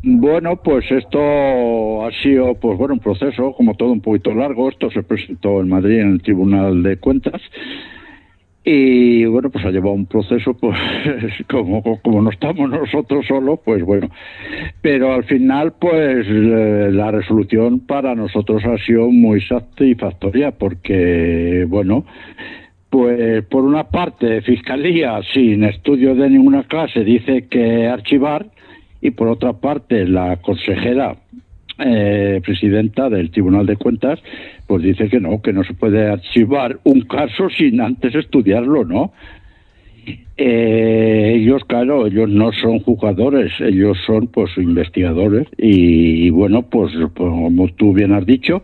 Bueno, pues esto ha sido, pues bueno, un proceso, como todo, un poquito largo. Esto se presentó en Madrid en el Tribunal de Cuentas. Y bueno, pues ha llevado un proceso, pues como, como no estamos nosotros solos, pues bueno. Pero al final, pues eh, la resolución para nosotros ha sido muy satisfactoria, porque, bueno, pues por una parte, Fiscalía, sin estudio de ninguna clase, dice que archivar, y por otra parte, la consejera eh, presidenta del Tribunal de Cuentas, pues dice que no, que no se puede archivar un caso sin antes estudiarlo, ¿no? Eh, ellos, claro, ellos no son jugadores, ellos son pues investigadores y, bueno, pues como tú bien has dicho,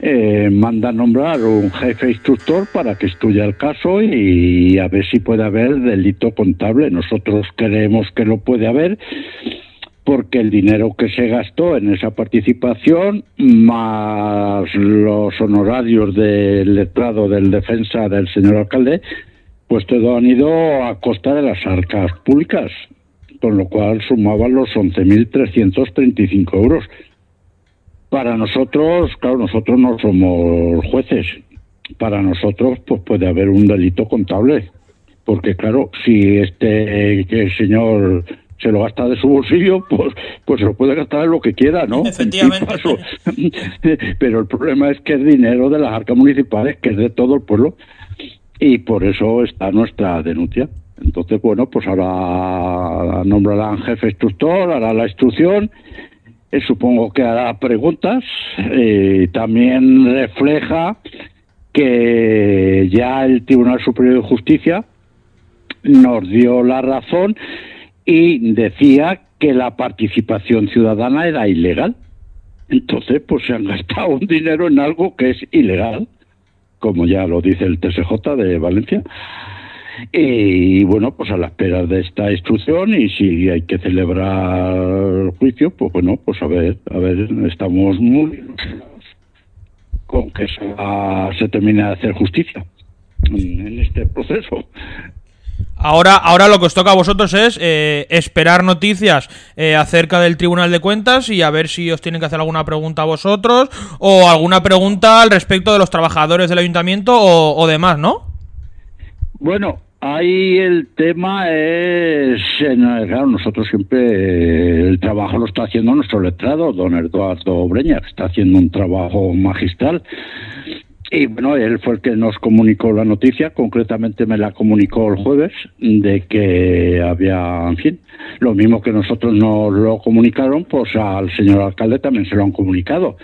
eh, manda nombrar un jefe instructor para que estudie el caso y a ver si puede haber delito contable. Nosotros creemos que lo puede haber porque el dinero que se gastó en esa participación, más los honorarios del letrado del defensa del señor alcalde, pues todo han ido a costa de las arcas públicas, con lo cual sumaban los 11.335 euros. Para nosotros, claro, nosotros no somos jueces. Para nosotros, pues puede haber un delito contable. Porque, claro, si este que el señor se lo gasta de su bolsillo, pues, pues se lo puede gastar en lo que quiera, ¿no? Efectivamente. Pero el problema es que es dinero de las arcas municipales, que es de todo el pueblo, y por eso está nuestra denuncia. Entonces, bueno, pues ahora nombrarán jefe instructor, hará la instrucción, eh, supongo que hará preguntas, eh, también refleja que ya el Tribunal Superior de Justicia nos dio la razón y decía que la participación ciudadana era ilegal. Entonces, pues se han gastado un dinero en algo que es ilegal, como ya lo dice el TSJ de Valencia. Y bueno, pues a la espera de esta instrucción y si hay que celebrar el juicio, pues bueno, pues a ver, a ver, estamos muy con que se, se termine de hacer justicia en este proceso. Ahora, ahora lo que os toca a vosotros es eh, esperar noticias eh, acerca del Tribunal de Cuentas y a ver si os tienen que hacer alguna pregunta a vosotros o alguna pregunta al respecto de los trabajadores del ayuntamiento o, o demás, ¿no? Bueno, ahí el tema es, en- claro, nosotros siempre eh, el trabajo lo está haciendo nuestro letrado, don Eduardo Breña, que está haciendo un trabajo magistral. Y bueno, él fue el que nos comunicó la noticia, concretamente me la comunicó el jueves, de que había, en fin, lo mismo que nosotros nos lo comunicaron, pues al señor alcalde también se lo han comunicado.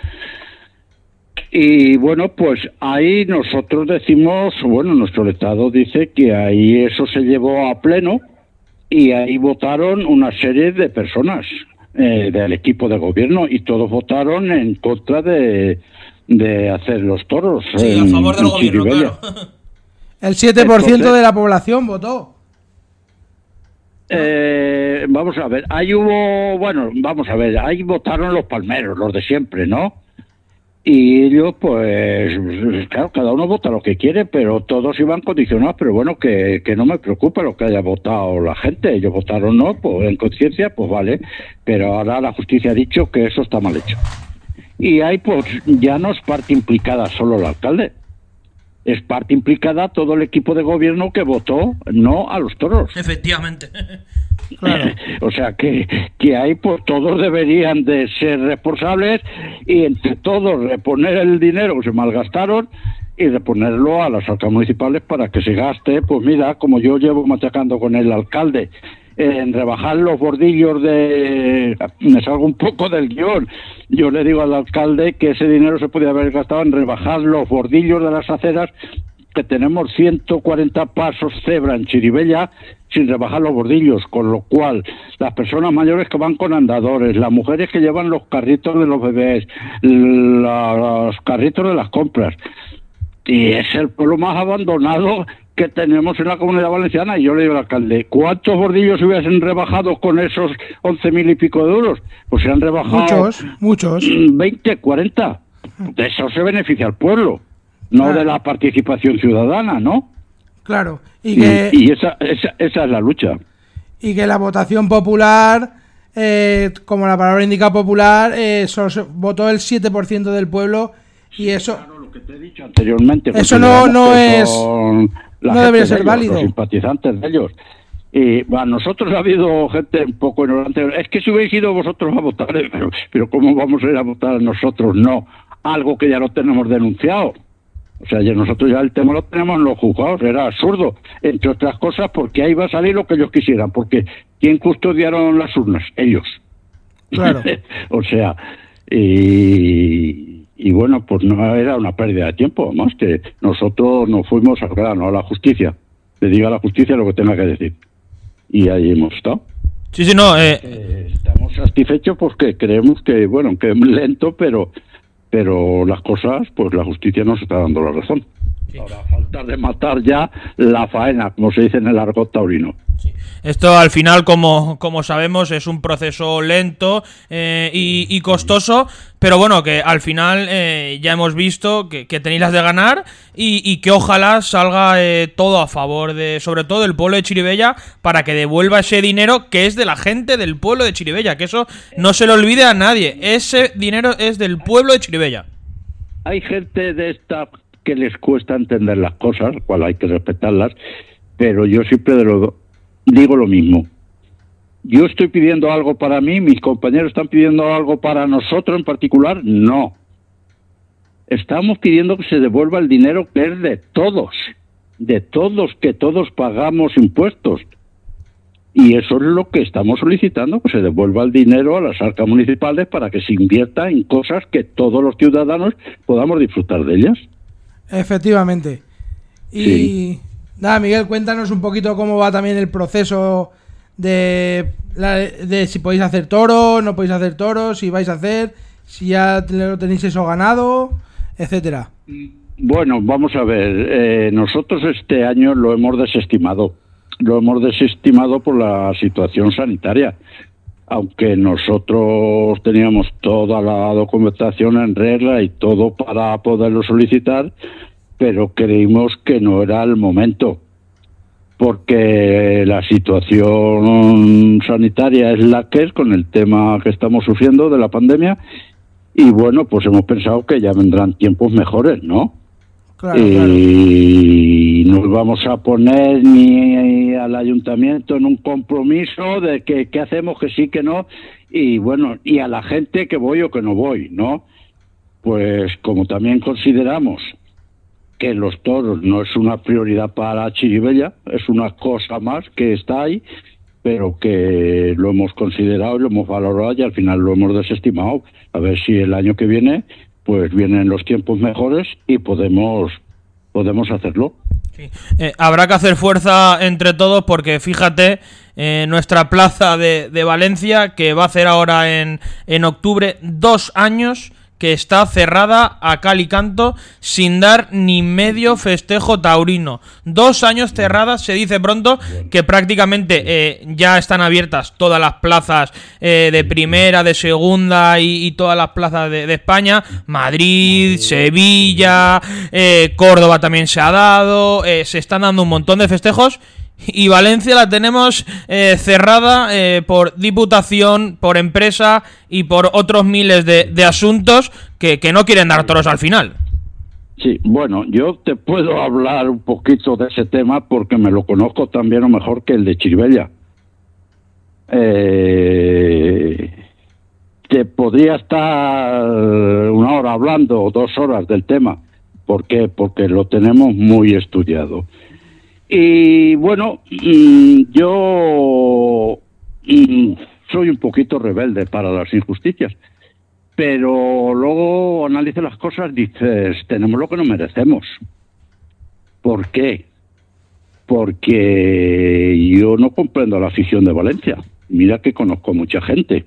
Y bueno, pues ahí nosotros decimos, bueno, nuestro Estado dice que ahí eso se llevó a pleno y ahí votaron una serie de personas eh, del equipo de gobierno y todos votaron en contra de, de hacer los toros. en- en Chiribella. El 7% Entonces- de la población votó. Eh, vamos a ver, ahí hubo, bueno, vamos a ver, ahí votaron los palmeros, los de siempre, ¿no? Y ellos, pues, claro, cada uno vota lo que quiere, pero todos iban condicionados. Pero bueno, que, que no me preocupa lo que haya votado la gente. Ellos votaron no, pues en conciencia, pues vale. Pero ahora la justicia ha dicho que eso está mal hecho. Y ahí, pues, ya no es parte implicada solo el alcalde. Es parte implicada todo el equipo de gobierno que votó no a los toros. Efectivamente. Claro. O sea que, que ahí pues todos deberían de ser responsables y entre todos reponer el dinero que se malgastaron y reponerlo a las arcas municipales para que se gaste, pues mira, como yo llevo machacando con el alcalde, en rebajar los bordillos de... Me salgo un poco del guion. Yo le digo al alcalde que ese dinero se podía haber gastado en rebajar los bordillos de las aceras que tenemos 140 pasos cebra en Chiribella sin rebajar los bordillos, con lo cual las personas mayores que van con andadores, las mujeres que llevan los carritos de los bebés, los carritos de las compras, y es el pueblo más abandonado que tenemos en la comunidad valenciana. Y yo le digo al alcalde, ¿cuántos bordillos hubiesen rebajado con esos once mil y pico de euros? Pues se han rebajado Muchos, muchos. 20, 40. De eso se beneficia el pueblo, no Claro. de la participación ciudadana, ¿no? Claro. Y que, y esa, esa, esa es la lucha. y que la votación popular, eh, como la palabra indica popular, eh, votó el 7% del pueblo y eso... lo que te he dicho anteriormente. Eso no- no es- son la no debería de ser ellos, válido. Los simpatizantes de ellos. Y bueno, a nosotros ha habido gente un poco ignorante. Es que si hubierais ido vosotros a votar, eh, pero, pero ¿cómo vamos a ir a votar nosotros? No, algo que ya lo tenemos denunciado. O sea, ya nosotros ya el tema lo tenemos en los juzgados, era absurdo. Entre otras cosas, porque ahí va a salir lo que ellos quisieran. Porque ¿quién custodiaron las urnas? Ellos. Claro. o sea, y, y bueno, pues no era una pérdida de tiempo, más que nosotros nos fuimos al grano, a la justicia. Le diga a la justicia lo que tenga que decir. Y ahí hemos estado. Sí, sí, no. eh, Eh, estamos satisfechos porque creemos que, bueno, que es lento, pero pero las cosas, pues la justicia nos está dando la razón. Ahora falta de matar ya la faena, como se dice en el argot taurino. Esto al final, como, como sabemos, es un proceso lento eh, y, costoso, pero bueno, que al final eh, ya hemos visto que, que tenéis las de ganar y, y que ojalá salga eh, todo a favor de, sobre todo del pueblo de Chiribella, para que devuelva ese dinero que es de la gente del pueblo de Chiribella, que eso no se lo olvide a nadie, ese dinero es del pueblo de Chiribella. hay gente de esta que les cuesta entender las cosas, cual hay que respetarlas, pero yo siempre de lo- digo lo mismo. Yo estoy pidiendo algo para mí, mis compañeros están pidiendo algo para nosotros en particular, no. Estamos pidiendo que se devuelva el dinero que es de todos, de todos, que todos pagamos impuestos. Y eso es lo que estamos solicitando, que se devuelva el dinero a las arcas municipales para que se invierta en cosas que todos los ciudadanos podamos disfrutar de ellas. Efectivamente. Y Sí. Miguel, cuéntanos un poquito cómo va también el proceso de, de si podéis hacer toros, no podéis hacer toros, si vais a hacer, si ya lo tenéis eso ganado, etcétera. Bueno, vamos a ver. eh, nosotros este año lo hemos desestimado. Lo hemos desestimado por la situación sanitaria. Aunque nosotros teníamos toda la documentación en regla y todo para poderlo solicitar, pero creímos que no era el momento. Porque la situación sanitaria es la que es con el tema que estamos sufriendo de la pandemia. Y bueno, pues hemos pensado que ya vendrán tiempos mejores, ¿no? Claro, Eh, claro. y nos vamos a poner ni al ayuntamiento en un compromiso de que, que hacemos, que sí, que no, y bueno, y a la gente que voy o que no voy, ¿no? Pues como también consideramos que los toros no es una prioridad para Chiribella, es una cosa más que está ahí, pero que lo hemos considerado y lo hemos valorado y al final lo hemos desestimado. A ver si el año que viene pues vienen los tiempos mejores y podemos podemos hacerlo. Eh, habrá que hacer fuerza entre todos porque fíjate, eh, nuestra plaza de, de Valencia, que va a hacer ahora en, en octubre dos años que está cerrada a cal y canto sin dar ni medio festejo taurino. Dos años cerradas, se dice pronto que prácticamente eh, ya están abiertas todas las plazas eh, de primera, de segunda y, y todas las plazas de, de España. Madrid, Sevilla, eh, Córdoba también se ha dado, se están dando un montón de festejos. Y Valencia la tenemos eh, cerrada eh, por diputación, por empresa y por otros miles de, asuntos que, que no quieren dar toros al final. Sí, bueno, yo te puedo hablar un poquito de ese tema porque me lo conozco también o mejor que el de Chiribella. Eh, te podría estar una hora hablando o dos horas del tema. ¿Por qué? Porque lo tenemos muy estudiado. Y bueno, mm, yo mm, soy un poquito rebelde para las injusticias, pero luego analizo las cosas, dices, tenemos lo que no merecemos. ¿Por qué? Porque yo no comprendo la afición de Valencia. Mira que conozco mucha gente,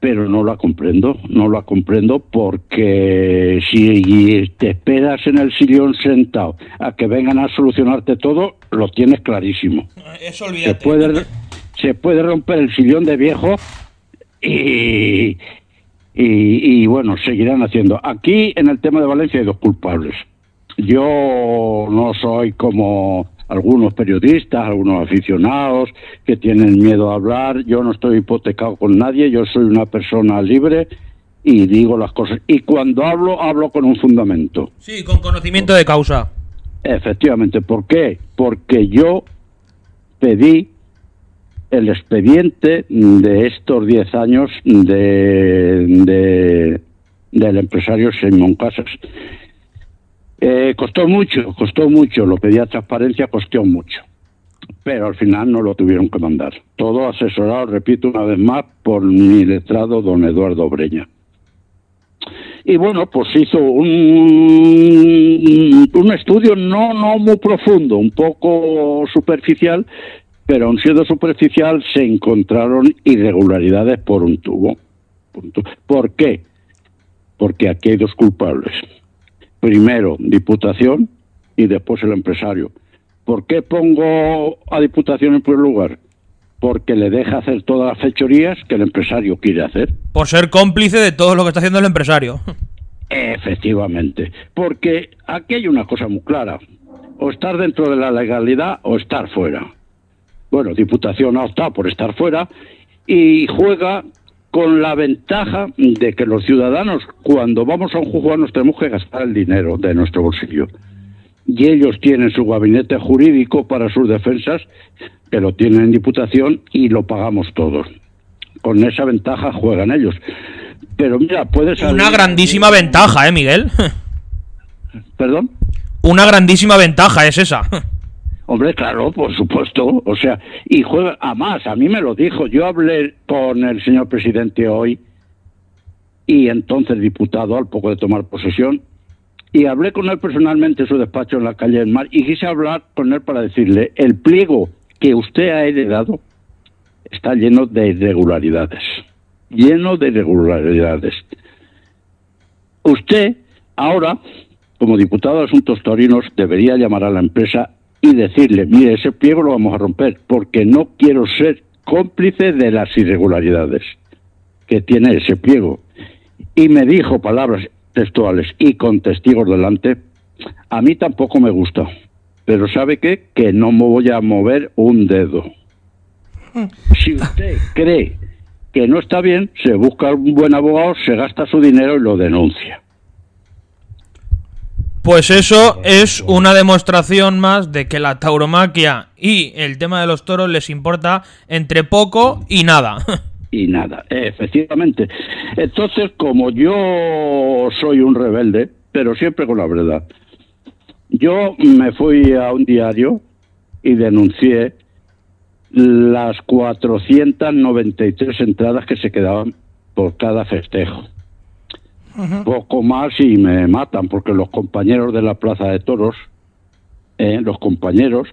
pero no la comprendo, no la comprendo porque si te esperas en el sillón sentado a que vengan a solucionarte todo, lo tienes clarísimo. Eso Se puede, se puede romper el sillón de viejo y, y, y, bueno, seguirán haciendo. Aquí en el tema de Valencia hay dos culpables. Yo no soy como algunos periodistas, algunos aficionados que tienen miedo a hablar. Yo no estoy hipotecado con nadie, yo soy una persona libre y digo las cosas. Y cuando hablo, hablo con un fundamento. Sí, con conocimiento de causa. Efectivamente, ¿por qué? Porque yo pedí el expediente de estos 10 años de, de- del empresario Simón Casas. Eh, costó mucho, costó mucho, lo pedí a transparencia, costó mucho. Pero al final no lo tuvieron que mandar. Todo asesorado, repito una vez más, por mi letrado don Eduardo Breña. Y bueno, pues hizo un, un estudio no, no muy profundo, un poco superficial, pero aun siendo superficial se encontraron irregularidades. Por un tubo. ¿Por qué? Porque aquí hay dos culpables. Primero, Diputación y después el empresario. ¿Por qué pongo a Diputación en primer lugar? Porque le deja hacer todas las fechorías que el empresario quiere hacer. Por ser cómplice de todo lo que está haciendo el empresario. Efectivamente, porque aquí hay una cosa muy clara, o estar dentro de la legalidad o estar fuera. Bueno, Diputación ha optado por estar fuera y juega con la ventaja de que los ciudadanos, cuando vamos a un juzgado, nos tenemos que gastar el dinero de nuestro bolsillo. Y ellos tienen su gabinete jurídico para sus defensas, que lo tienen en Diputación y lo pagamos todos. Con esa ventaja juegan ellos. Pero mira, puede salir... Una grandísima ventaja, ¿eh, Miguel? ¿Perdón? Una grandísima ventaja es esa. Hombre, claro, por supuesto. O sea, y juega a más. A mí me lo dijo. Yo hablé con el señor presidente hoy y entonces diputado al poco de tomar posesión y hablé con él personalmente en su despacho en la calle del Mar y quise hablar con él para decirle el pliego que usted ha heredado está lleno de irregularidades, lleno de irregularidades. Usted ahora, como diputado de Asuntos Torinos, debería llamar a la empresa y decirle, mire, ese pliego lo vamos a romper porque no quiero ser cómplice de las irregularidades que tiene ese pliego. Y me dijo palabras textuales y con testigos delante, a mí tampoco me gusta, pero ¿sabe qué? Que no me voy a mover un dedo. Si usted cree que no está bien, se busca un buen abogado, se gasta su dinero y lo denuncia. Pues eso es una demostración más de que la tauromaquia y el tema de los toros les importa entre poco y nada. y nada, efectivamente. Entonces, como yo soy un rebelde, pero siempre con la verdad, yo me fui a un diario y denuncié las 493 entradas que se quedaban por cada festejo. Poco más y me matan, porque los compañeros de la Plaza de Toros, eh, los compañeros,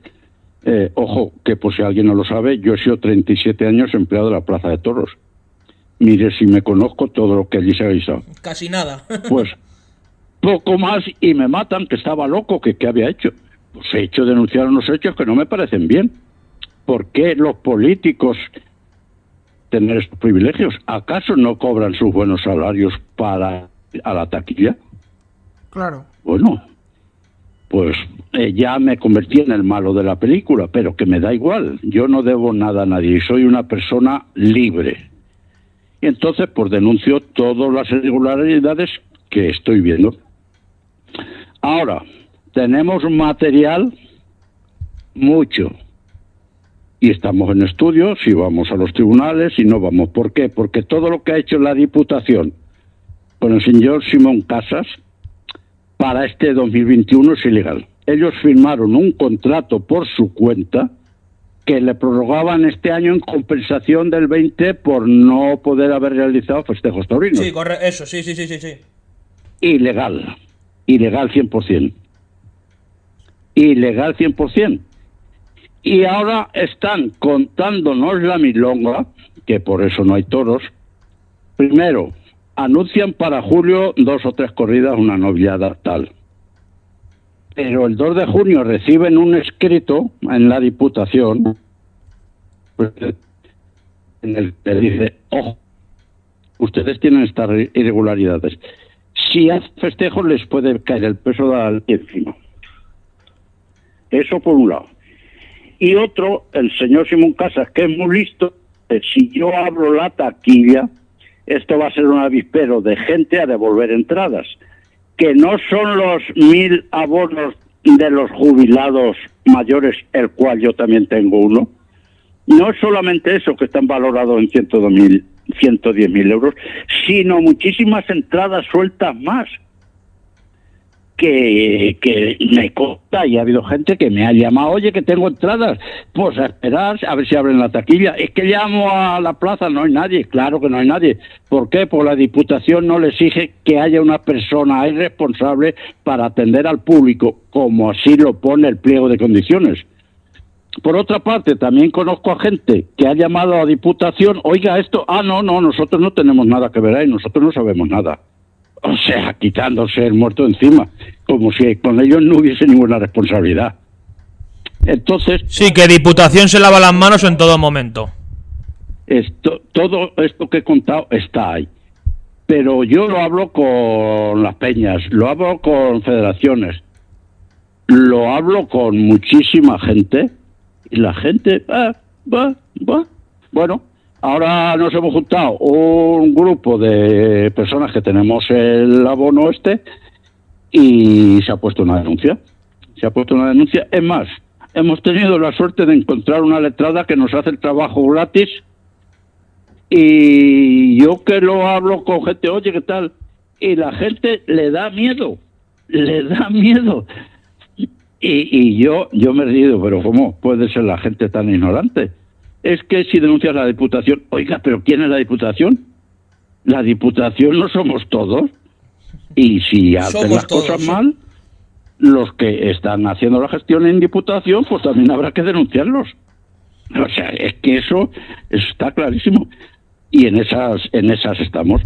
eh, ojo, que por si alguien no lo sabe, yo he sido 37 años empleado de la Plaza de Toros. mire si me conozco todo lo que allí se ha avisado. Casi nada. Pues poco más y me matan, que estaba loco, que qué había hecho. Pues he hecho denunciar unos hechos que no me parecen bien. ¿Por qué los políticos tener estos privilegios? ¿Acaso no cobran sus buenos salarios para a la taquilla? Claro. Bueno, pues eh, ya me convertí en el malo de la película, pero que me da igual. Yo no debo nada a nadie y soy una persona libre. Y entonces, pues denuncio todas las irregularidades que estoy viendo. Ahora, tenemos material mucho. Y estamos en estudios y vamos a los tribunales y no vamos. ¿Por qué? Porque todo lo que ha hecho la Diputación con el señor Simón Casas para este 2021 es ilegal. Ellos firmaron un contrato por su cuenta que le prorrogaban este año en compensación del 20 por no poder haber realizado festejos taurinos. Sí, corre, eso, sí, sí, sí, sí, sí. Ilegal. Ilegal 100%. Ilegal 100%. Y ahora están contándonos la milonga, que por eso no hay toros. Primero, anuncian para julio dos o tres corridas, una noviada tal. Pero el 2 de junio reciben un escrito en la Diputación pues, en el que dice, ojo, ustedes tienen estas irregularidades. Si hacen festejos les puede caer el peso de la encima. Eso por un lado. Y otro, el señor Simón Casas, que es muy listo, eh, si yo abro la taquilla, esto va a ser un avispero de gente a devolver entradas, que no son los mil abonos de los jubilados mayores, el cual yo también tengo uno. No solamente eso, que están valorados en 110.000 110.000 euros, sino muchísimas entradas sueltas más que, me consta y ha habido gente que me ha llamado, oye, que tengo entradas, pues a esperar a ver si abren la taquilla. Es que llamo a la plaza, no hay nadie, claro que no hay nadie. ¿Por qué? Pues la Diputación no le exige que haya una persona ahí responsable para atender al público, como así lo pone el pliego de condiciones. Por otra parte, también conozco a gente que ha llamado a Diputación, oiga esto, ah, no, no, nosotros no tenemos nada que ver ahí, nosotros no sabemos nada o sea, quitándose el muerto encima, como si con ellos no hubiese ninguna responsabilidad. Entonces, Sí, que Diputación se lava las manos en todo momento. esto, todo esto que he contado está ahí. Pero yo lo hablo con las peñas, lo hablo con federaciones, lo hablo con muchísima gente y la gente va, va, va. Bueno, ahora nos hemos juntado un grupo de personas que tenemos el abono este y se ha puesto una denuncia. Se ha puesto una denuncia. Es más, hemos tenido la suerte de encontrar una letrada que nos hace el trabajo gratis y yo que lo hablo con gente, oye, ¿qué tal? Y la gente le da miedo, le da miedo. Y, y yo, yo me he pero ¿cómo puede ser la gente tan ignorante? Es que si denuncias la Diputación, oiga, ¿pero quién es la Diputación? La Diputación no somos todos. Y si hacen Somos las cosas sí. mal, los que están haciendo la gestión en Diputación, pues también habrá que denunciarlos. O sea, es que eso, eso está clarísimo. Y en esas, en esas estamos.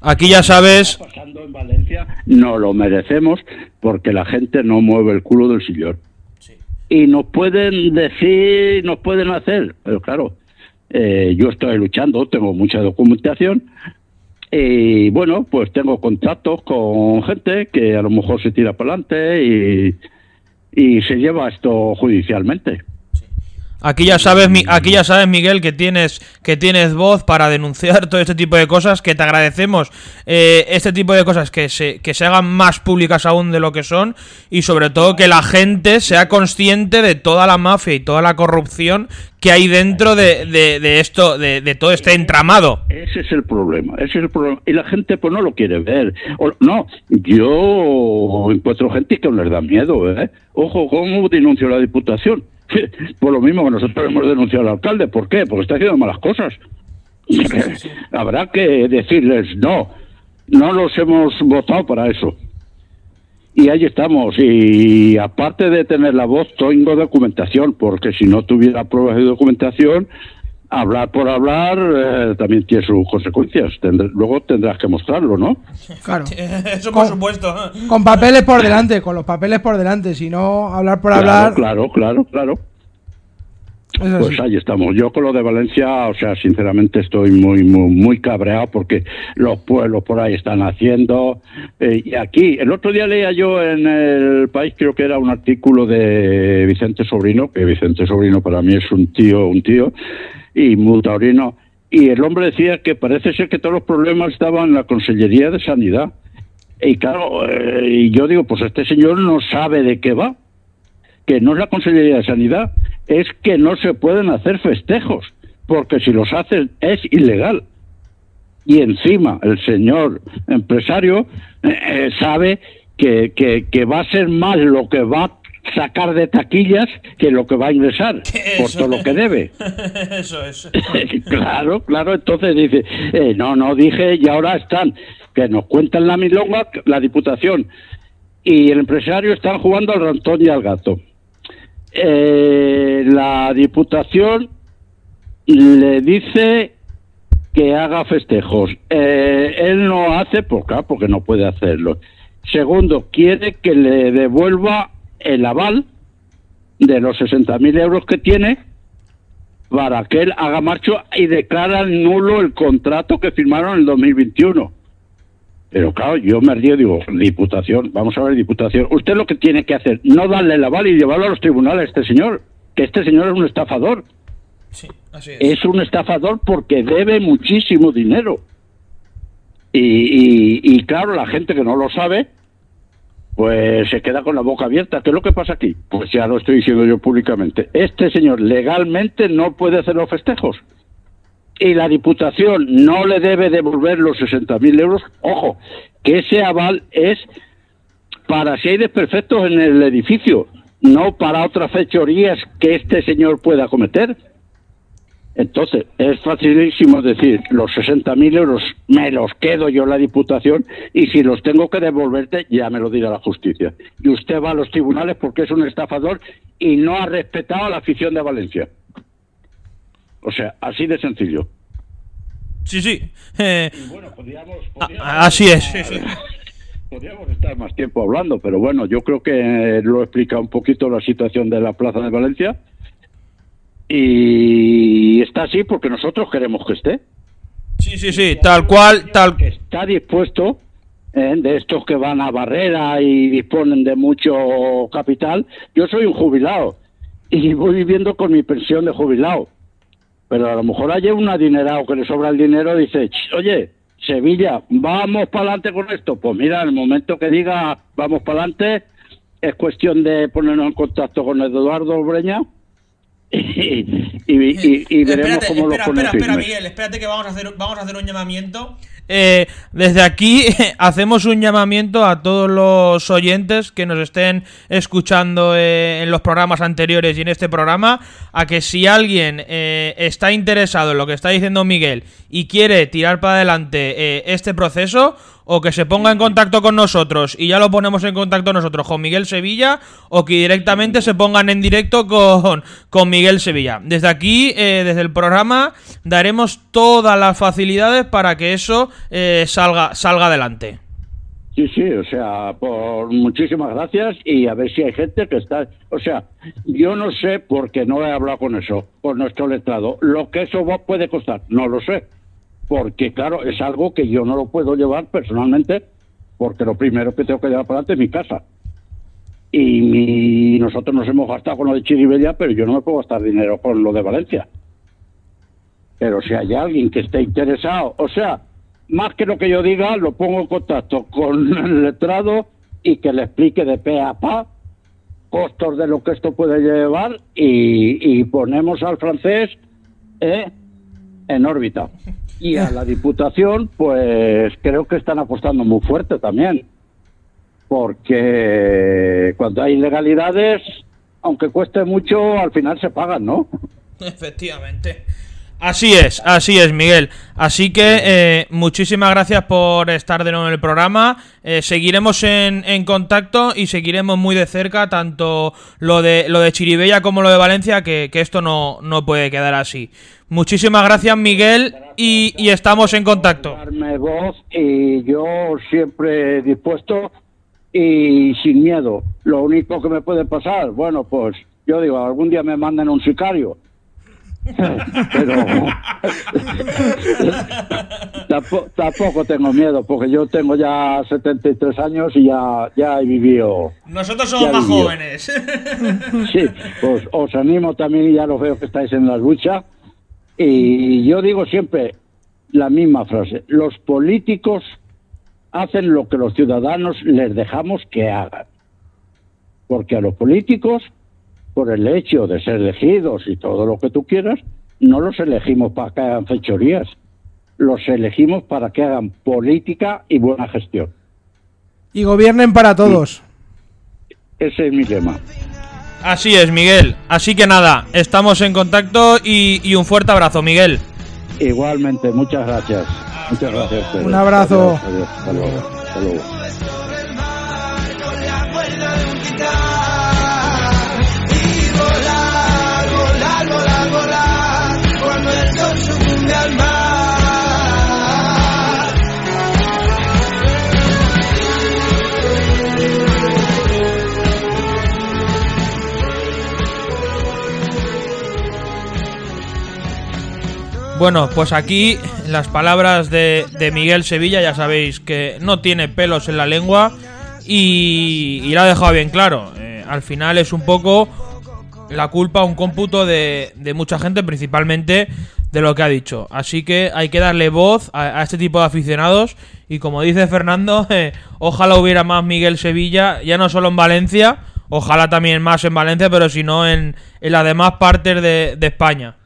Aquí ya sabes, Pasando en Valencia, no lo merecemos porque la gente no mueve el culo del sillón. Y nos pueden decir, nos pueden hacer, pero claro, eh, yo estoy luchando, tengo mucha documentación y bueno, pues tengo contactos con gente que a lo mejor se tira para adelante y, y se lleva esto judicialmente. Aquí ya sabes, Mi- aquí ya sabes, Miguel, que tienes, que tienes voz para denunciar todo este tipo de cosas, que te agradecemos eh, este tipo de cosas que se, que se hagan más públicas aún de lo que son y sobre todo que la gente sea consciente de toda la mafia y toda la corrupción que hay dentro de, de- esto, de, de todo este entramado. Ese es el problema, ese es el problema. Y la gente pues no lo quiere ver. No, yo encuentro gente que les da miedo, ¿eh? Ojo, ¿cómo denunció la Diputación? Por lo mismo que nosotros hemos denunciado al alcalde. ¿Por qué? Porque está haciendo malas cosas. Habrá que decirles, no, no los hemos votado para eso. Y ahí estamos. Y aparte de tener la voz, tengo documentación, porque si no tuviera pruebas de documentación, hablar por hablar eh, también tiene sus consecuencias. Tendr- luego tendrás que mostrarlo, ¿no? Claro. Eso por Con- supuesto. Con papeles por delante, con los papeles por delante. Si no, hablar por Claro, hablar. claro, claro, claro. Pues ahí estamos. Yo con lo de Valencia, o sea, sinceramente estoy muy, muy, muy cabreado porque los pueblos por ahí están haciendo. eh, y aquí, el otro día leía yo en el país, creo que era un artículo de Vicente Sobrino, que Vicente Sobrino para mí es un tío, un tío, y muy taurino. Y el hombre decía que parece ser que todos los problemas estaban en la Consellería de Sanidad. Y claro, eh, y yo digo, pues este señor no sabe de qué va que no es la Consellería de Sanidad, es que no se pueden hacer festejos, porque si los hacen es ilegal. Y encima el señor empresario eh, eh, sabe que, que, va a ser más lo que va a sacar de taquillas que lo que va a ingresar, por todo lo que debe. Eso es. claro, claro, entonces dice, eh, no, no dije y ahora están, que nos cuentan la milonga, la Diputación y el empresario están jugando al rantón y al gato. Eh, la Diputación le dice que haga festejos. Eh, él no hace, por claro, porque no puede hacerlo. Segundo, quiere que le devuelva el aval de los 60.000 euros que tiene para que él haga marcho y declara nulo el contrato que firmaron en el 2021. Pero claro, yo me río, digo, Diputación, vamos a ver, Diputación, usted lo que tiene que hacer, no darle el aval y llevarlo a los tribunales a este señor, que este señor es un estafador. Sí, así es. Es un estafador porque debe muchísimo dinero. Y, y- y claro, la gente que no lo sabe, pues se queda con la boca abierta. ¿Qué es lo que pasa aquí? Pues ya lo estoy diciendo yo públicamente. Este señor legalmente no puede hacer los festejos. Y la Diputación no le debe devolver los 60.000 euros. Ojo, que ese aval es para si hay desperfectos en el edificio, no para otras fechorías que este señor pueda cometer. Entonces, es facilísimo decir, los 60.000 euros me los quedo yo la Diputación y si los tengo que devolverte, ya me lo dirá la justicia. Y usted va a los tribunales porque es un estafador y no ha respetado a la afición de Valencia. O sea, así de sencillo. Sí, sí. Eh, Bueno, podríamos, así es. sí, sí. podríamos estar más tiempo hablando, pero bueno, yo creo que lo he explicado un poquito la situación de la Plaza de Valencia. Y está así porque nosotros queremos que esté. Sí, sí, sí. Tal cual, tal. que está dispuesto eh, de estos que van a barrera y disponen de mucho capital. Yo soy un jubilado y voy viviendo con mi pensión de jubilado. Pero a lo mejor hay un adinerado que le sobra el dinero y dice, "Ch, oye, Sevilla, vamos para adelante con esto. Pues mira, en el momento que diga vamos para adelante, es cuestión de ponernos en contacto con Eduardo Breña y, y- y- y veremos Espérate, cómo espera, lo espera, espera. Miguel, espérate que vamos a hacer, vamos a hacer un llamamiento. Eh, desde aquí hacemos un llamamiento a todos los oyentes que nos estén escuchando eh, en los programas anteriores y en este programa a que si alguien eh, está interesado en lo que está diciendo Miguel y quiere tirar para adelante eh, este proceso o que se ponga en contacto con nosotros y ya lo ponemos en contacto nosotros con Miguel Sevilla o que directamente se pongan en directo con, con Miguel Sevilla. Desde aquí, eh, desde el programa, daremos todas las facilidades para que eso eh, salga, salga adelante. Sí, sí, o sea, por muchísimas gracias y a ver si hay gente que está, o sea, yo no sé porque no he hablado con eso, con nuestro letrado, lo que eso puede costar, no lo sé, porque claro, es algo que yo no lo puedo llevar personalmente, porque lo primero que tengo que llevar para adelante es mi casa. Y mi- nosotros nos hemos gastado con lo de Chiribella, pero yo no me puedo gastar dinero con lo de Valencia. Pero si hay alguien que esté interesado, o sea, más que lo que yo diga, lo pongo en contacto con el letrado y que le explique de pe a pa costos de lo que esto puede llevar y, ponemos al francés eh, en órbita. Y a la Diputación, pues creo que están apostando muy fuerte también, porque cuando hay ilegalidades, aunque cueste mucho, al final se pagan, ¿no? Efectivamente. Así es, así es, Miguel. Así que eh, muchísimas gracias por estar de nuevo en el programa. Eh, seguiremos en, contacto y seguiremos muy de cerca tanto lo de lo de Chiribella como lo de Valencia, que, que esto no, no puede quedar así. Muchísimas gracias, Miguel, y, y estamos en contacto. voz y yo siempre dispuesto y sin miedo. Lo único que me puede pasar, bueno, pues yo digo, algún día me mandan un sicario. Pero tampoco, tampoco tengo miedo, porque yo tengo ya 73 años y ya, ya he vivido. Nosotros somos más vivió. jóvenes. Sí, pues os animo también y ya lo veo que estáis en la lucha. Y yo digo siempre la misma frase, los políticos hacen lo que los ciudadanos les dejamos que hagan. Porque a los políticos, por el hecho de ser elegidos y todo lo que tú quieras, no los elegimos para que hagan fechorías, los elegimos para que hagan política y buena gestión. Y gobiernen para todos. Ese es mi lema. Así es, Miguel. Así que nada, estamos en contacto y, y un fuerte abrazo, Miguel. Igualmente, muchas gracias. Muchas gracias. Un abrazo. Adiós, adiós. Hasta luego. Hasta luego. Bueno, pues aquí las palabras de, Miguel Sevilla, ya sabéis que no tiene pelos en la lengua y, y lo ha dejado bien claro. Eh, al final es un poco la culpa, un cómputo de, mucha gente, principalmente de lo que ha dicho. Así que hay que darle voz a, este tipo de aficionados y como dice Fernando, eh, ojalá hubiera más Miguel Sevilla, ya no solo en Valencia, ojalá también más en Valencia, pero si no en, las demás partes de España.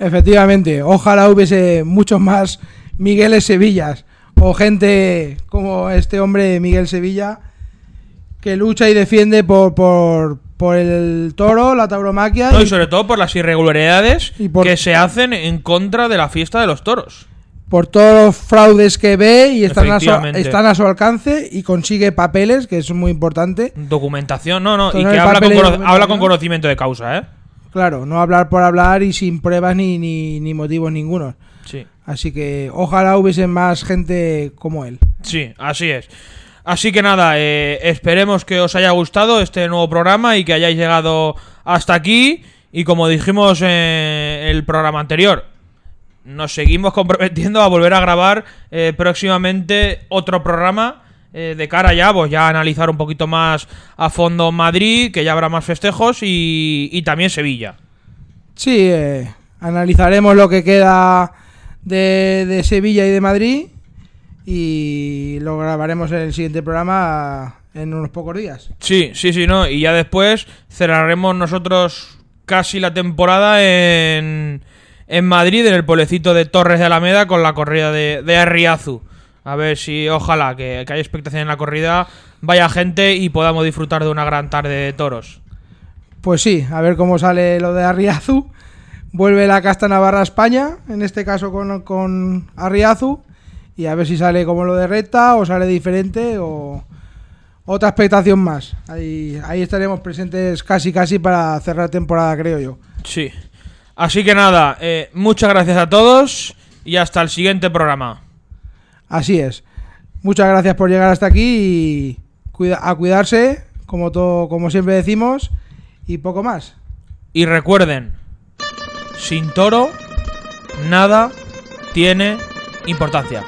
Efectivamente, ojalá hubiese muchos más Migueles Sevillas o gente como este hombre Miguel Sevilla que lucha y defiende por, por, por el toro, la tauromaquia No, y y sobre todo por las irregularidades Y por- que se hacen en contra de la fiesta de los toros. por todos los fraudes que ve y están a, su, están a su alcance y consigue papeles, que es muy importante. Documentación, no, no, y que habla con, habla con conocimiento de causa, ¿eh? Claro, no hablar por hablar y sin pruebas ni, ni, ni motivos ninguno. Sí, Así que ojalá hubiese más gente como él. sí, así es. Así que nada, eh, esperemos que os haya gustado este nuevo programa y que hayáis llegado hasta aquí. Y como dijimos en el programa anterior, nos seguimos comprometiendo a volver a grabar eh, próximamente otro programa eh, de cara ya, pues ya analizar un poquito más a fondo Madrid, que ya habrá más festejos y, y también Sevilla. Sí, eh, analizaremos lo que queda de, de Sevilla y de Madrid y lo grabaremos en el siguiente programa en unos pocos días. Sí, sí, sí, no. Y ya después cerraremos nosotros casi la temporada en, en Madrid, en el pueblecito de Torres de Alameda, con la corrida de, de Arriazu. A ver si, ojalá, que, que haya expectación en la corrida, vaya gente y podamos disfrutar de una gran tarde de toros. Pues sí, a ver cómo sale lo de Arriazu. Vuelve la casta Navarra a España, en este caso con, con Arriazu. Y a ver si sale como lo de Recta o sale diferente o otra expectación más. Ahí, ahí estaremos presentes casi casi para cerrar temporada, creo yo. Sí. Así que nada, eh, muchas gracias a todos y hasta el siguiente programa. Así es. Muchas gracias por llegar hasta aquí y a cuidarse, como, todo, como siempre decimos, y poco más. Y recuerden, sin toro, nada tiene importancia.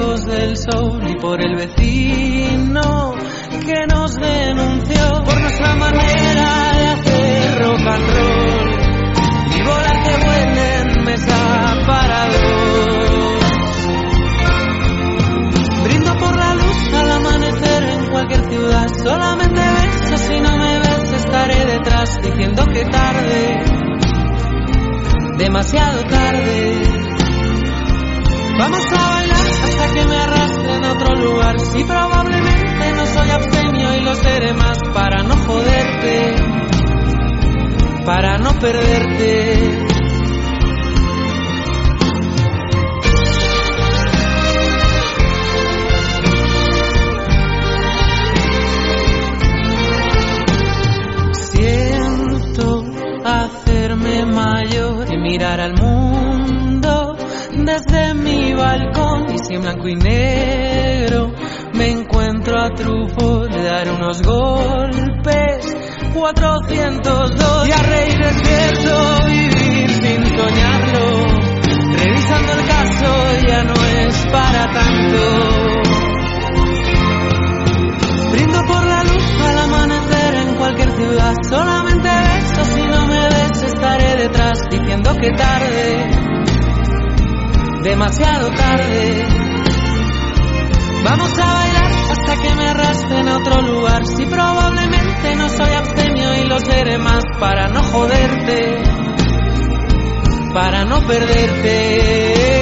Del sol y por el vecino que nos denunció por nuestra manera de hacer rock and roll y volar que vuelen mesa para dos. Brindo por la luz al amanecer en cualquier ciudad. Solamente beso si no me ves, estaré detrás diciendo que tarde, demasiado tarde. Vamos a bailar que me arrastren a otro lugar. Si probablemente no soy abstemio y lo seré más para no joderte, para no perderte. Siento hacerme mayor y mirar al mundo si en blanco y negro. Me encuentro a trufo de dar unos golpes. 402 y a reír despierto vivir sin soñarlo. Revisando el caso ya no es para tanto. Brindo por la luz al amanecer en cualquier ciudad. Solamente beso si no me ves, estaré detrás diciendo que tarde, demasiado tarde. Vamos a bailar hasta que me arrastren a otro lugar. Si probablemente no soy abstemio y lo seré más para no joderte, para no perderte.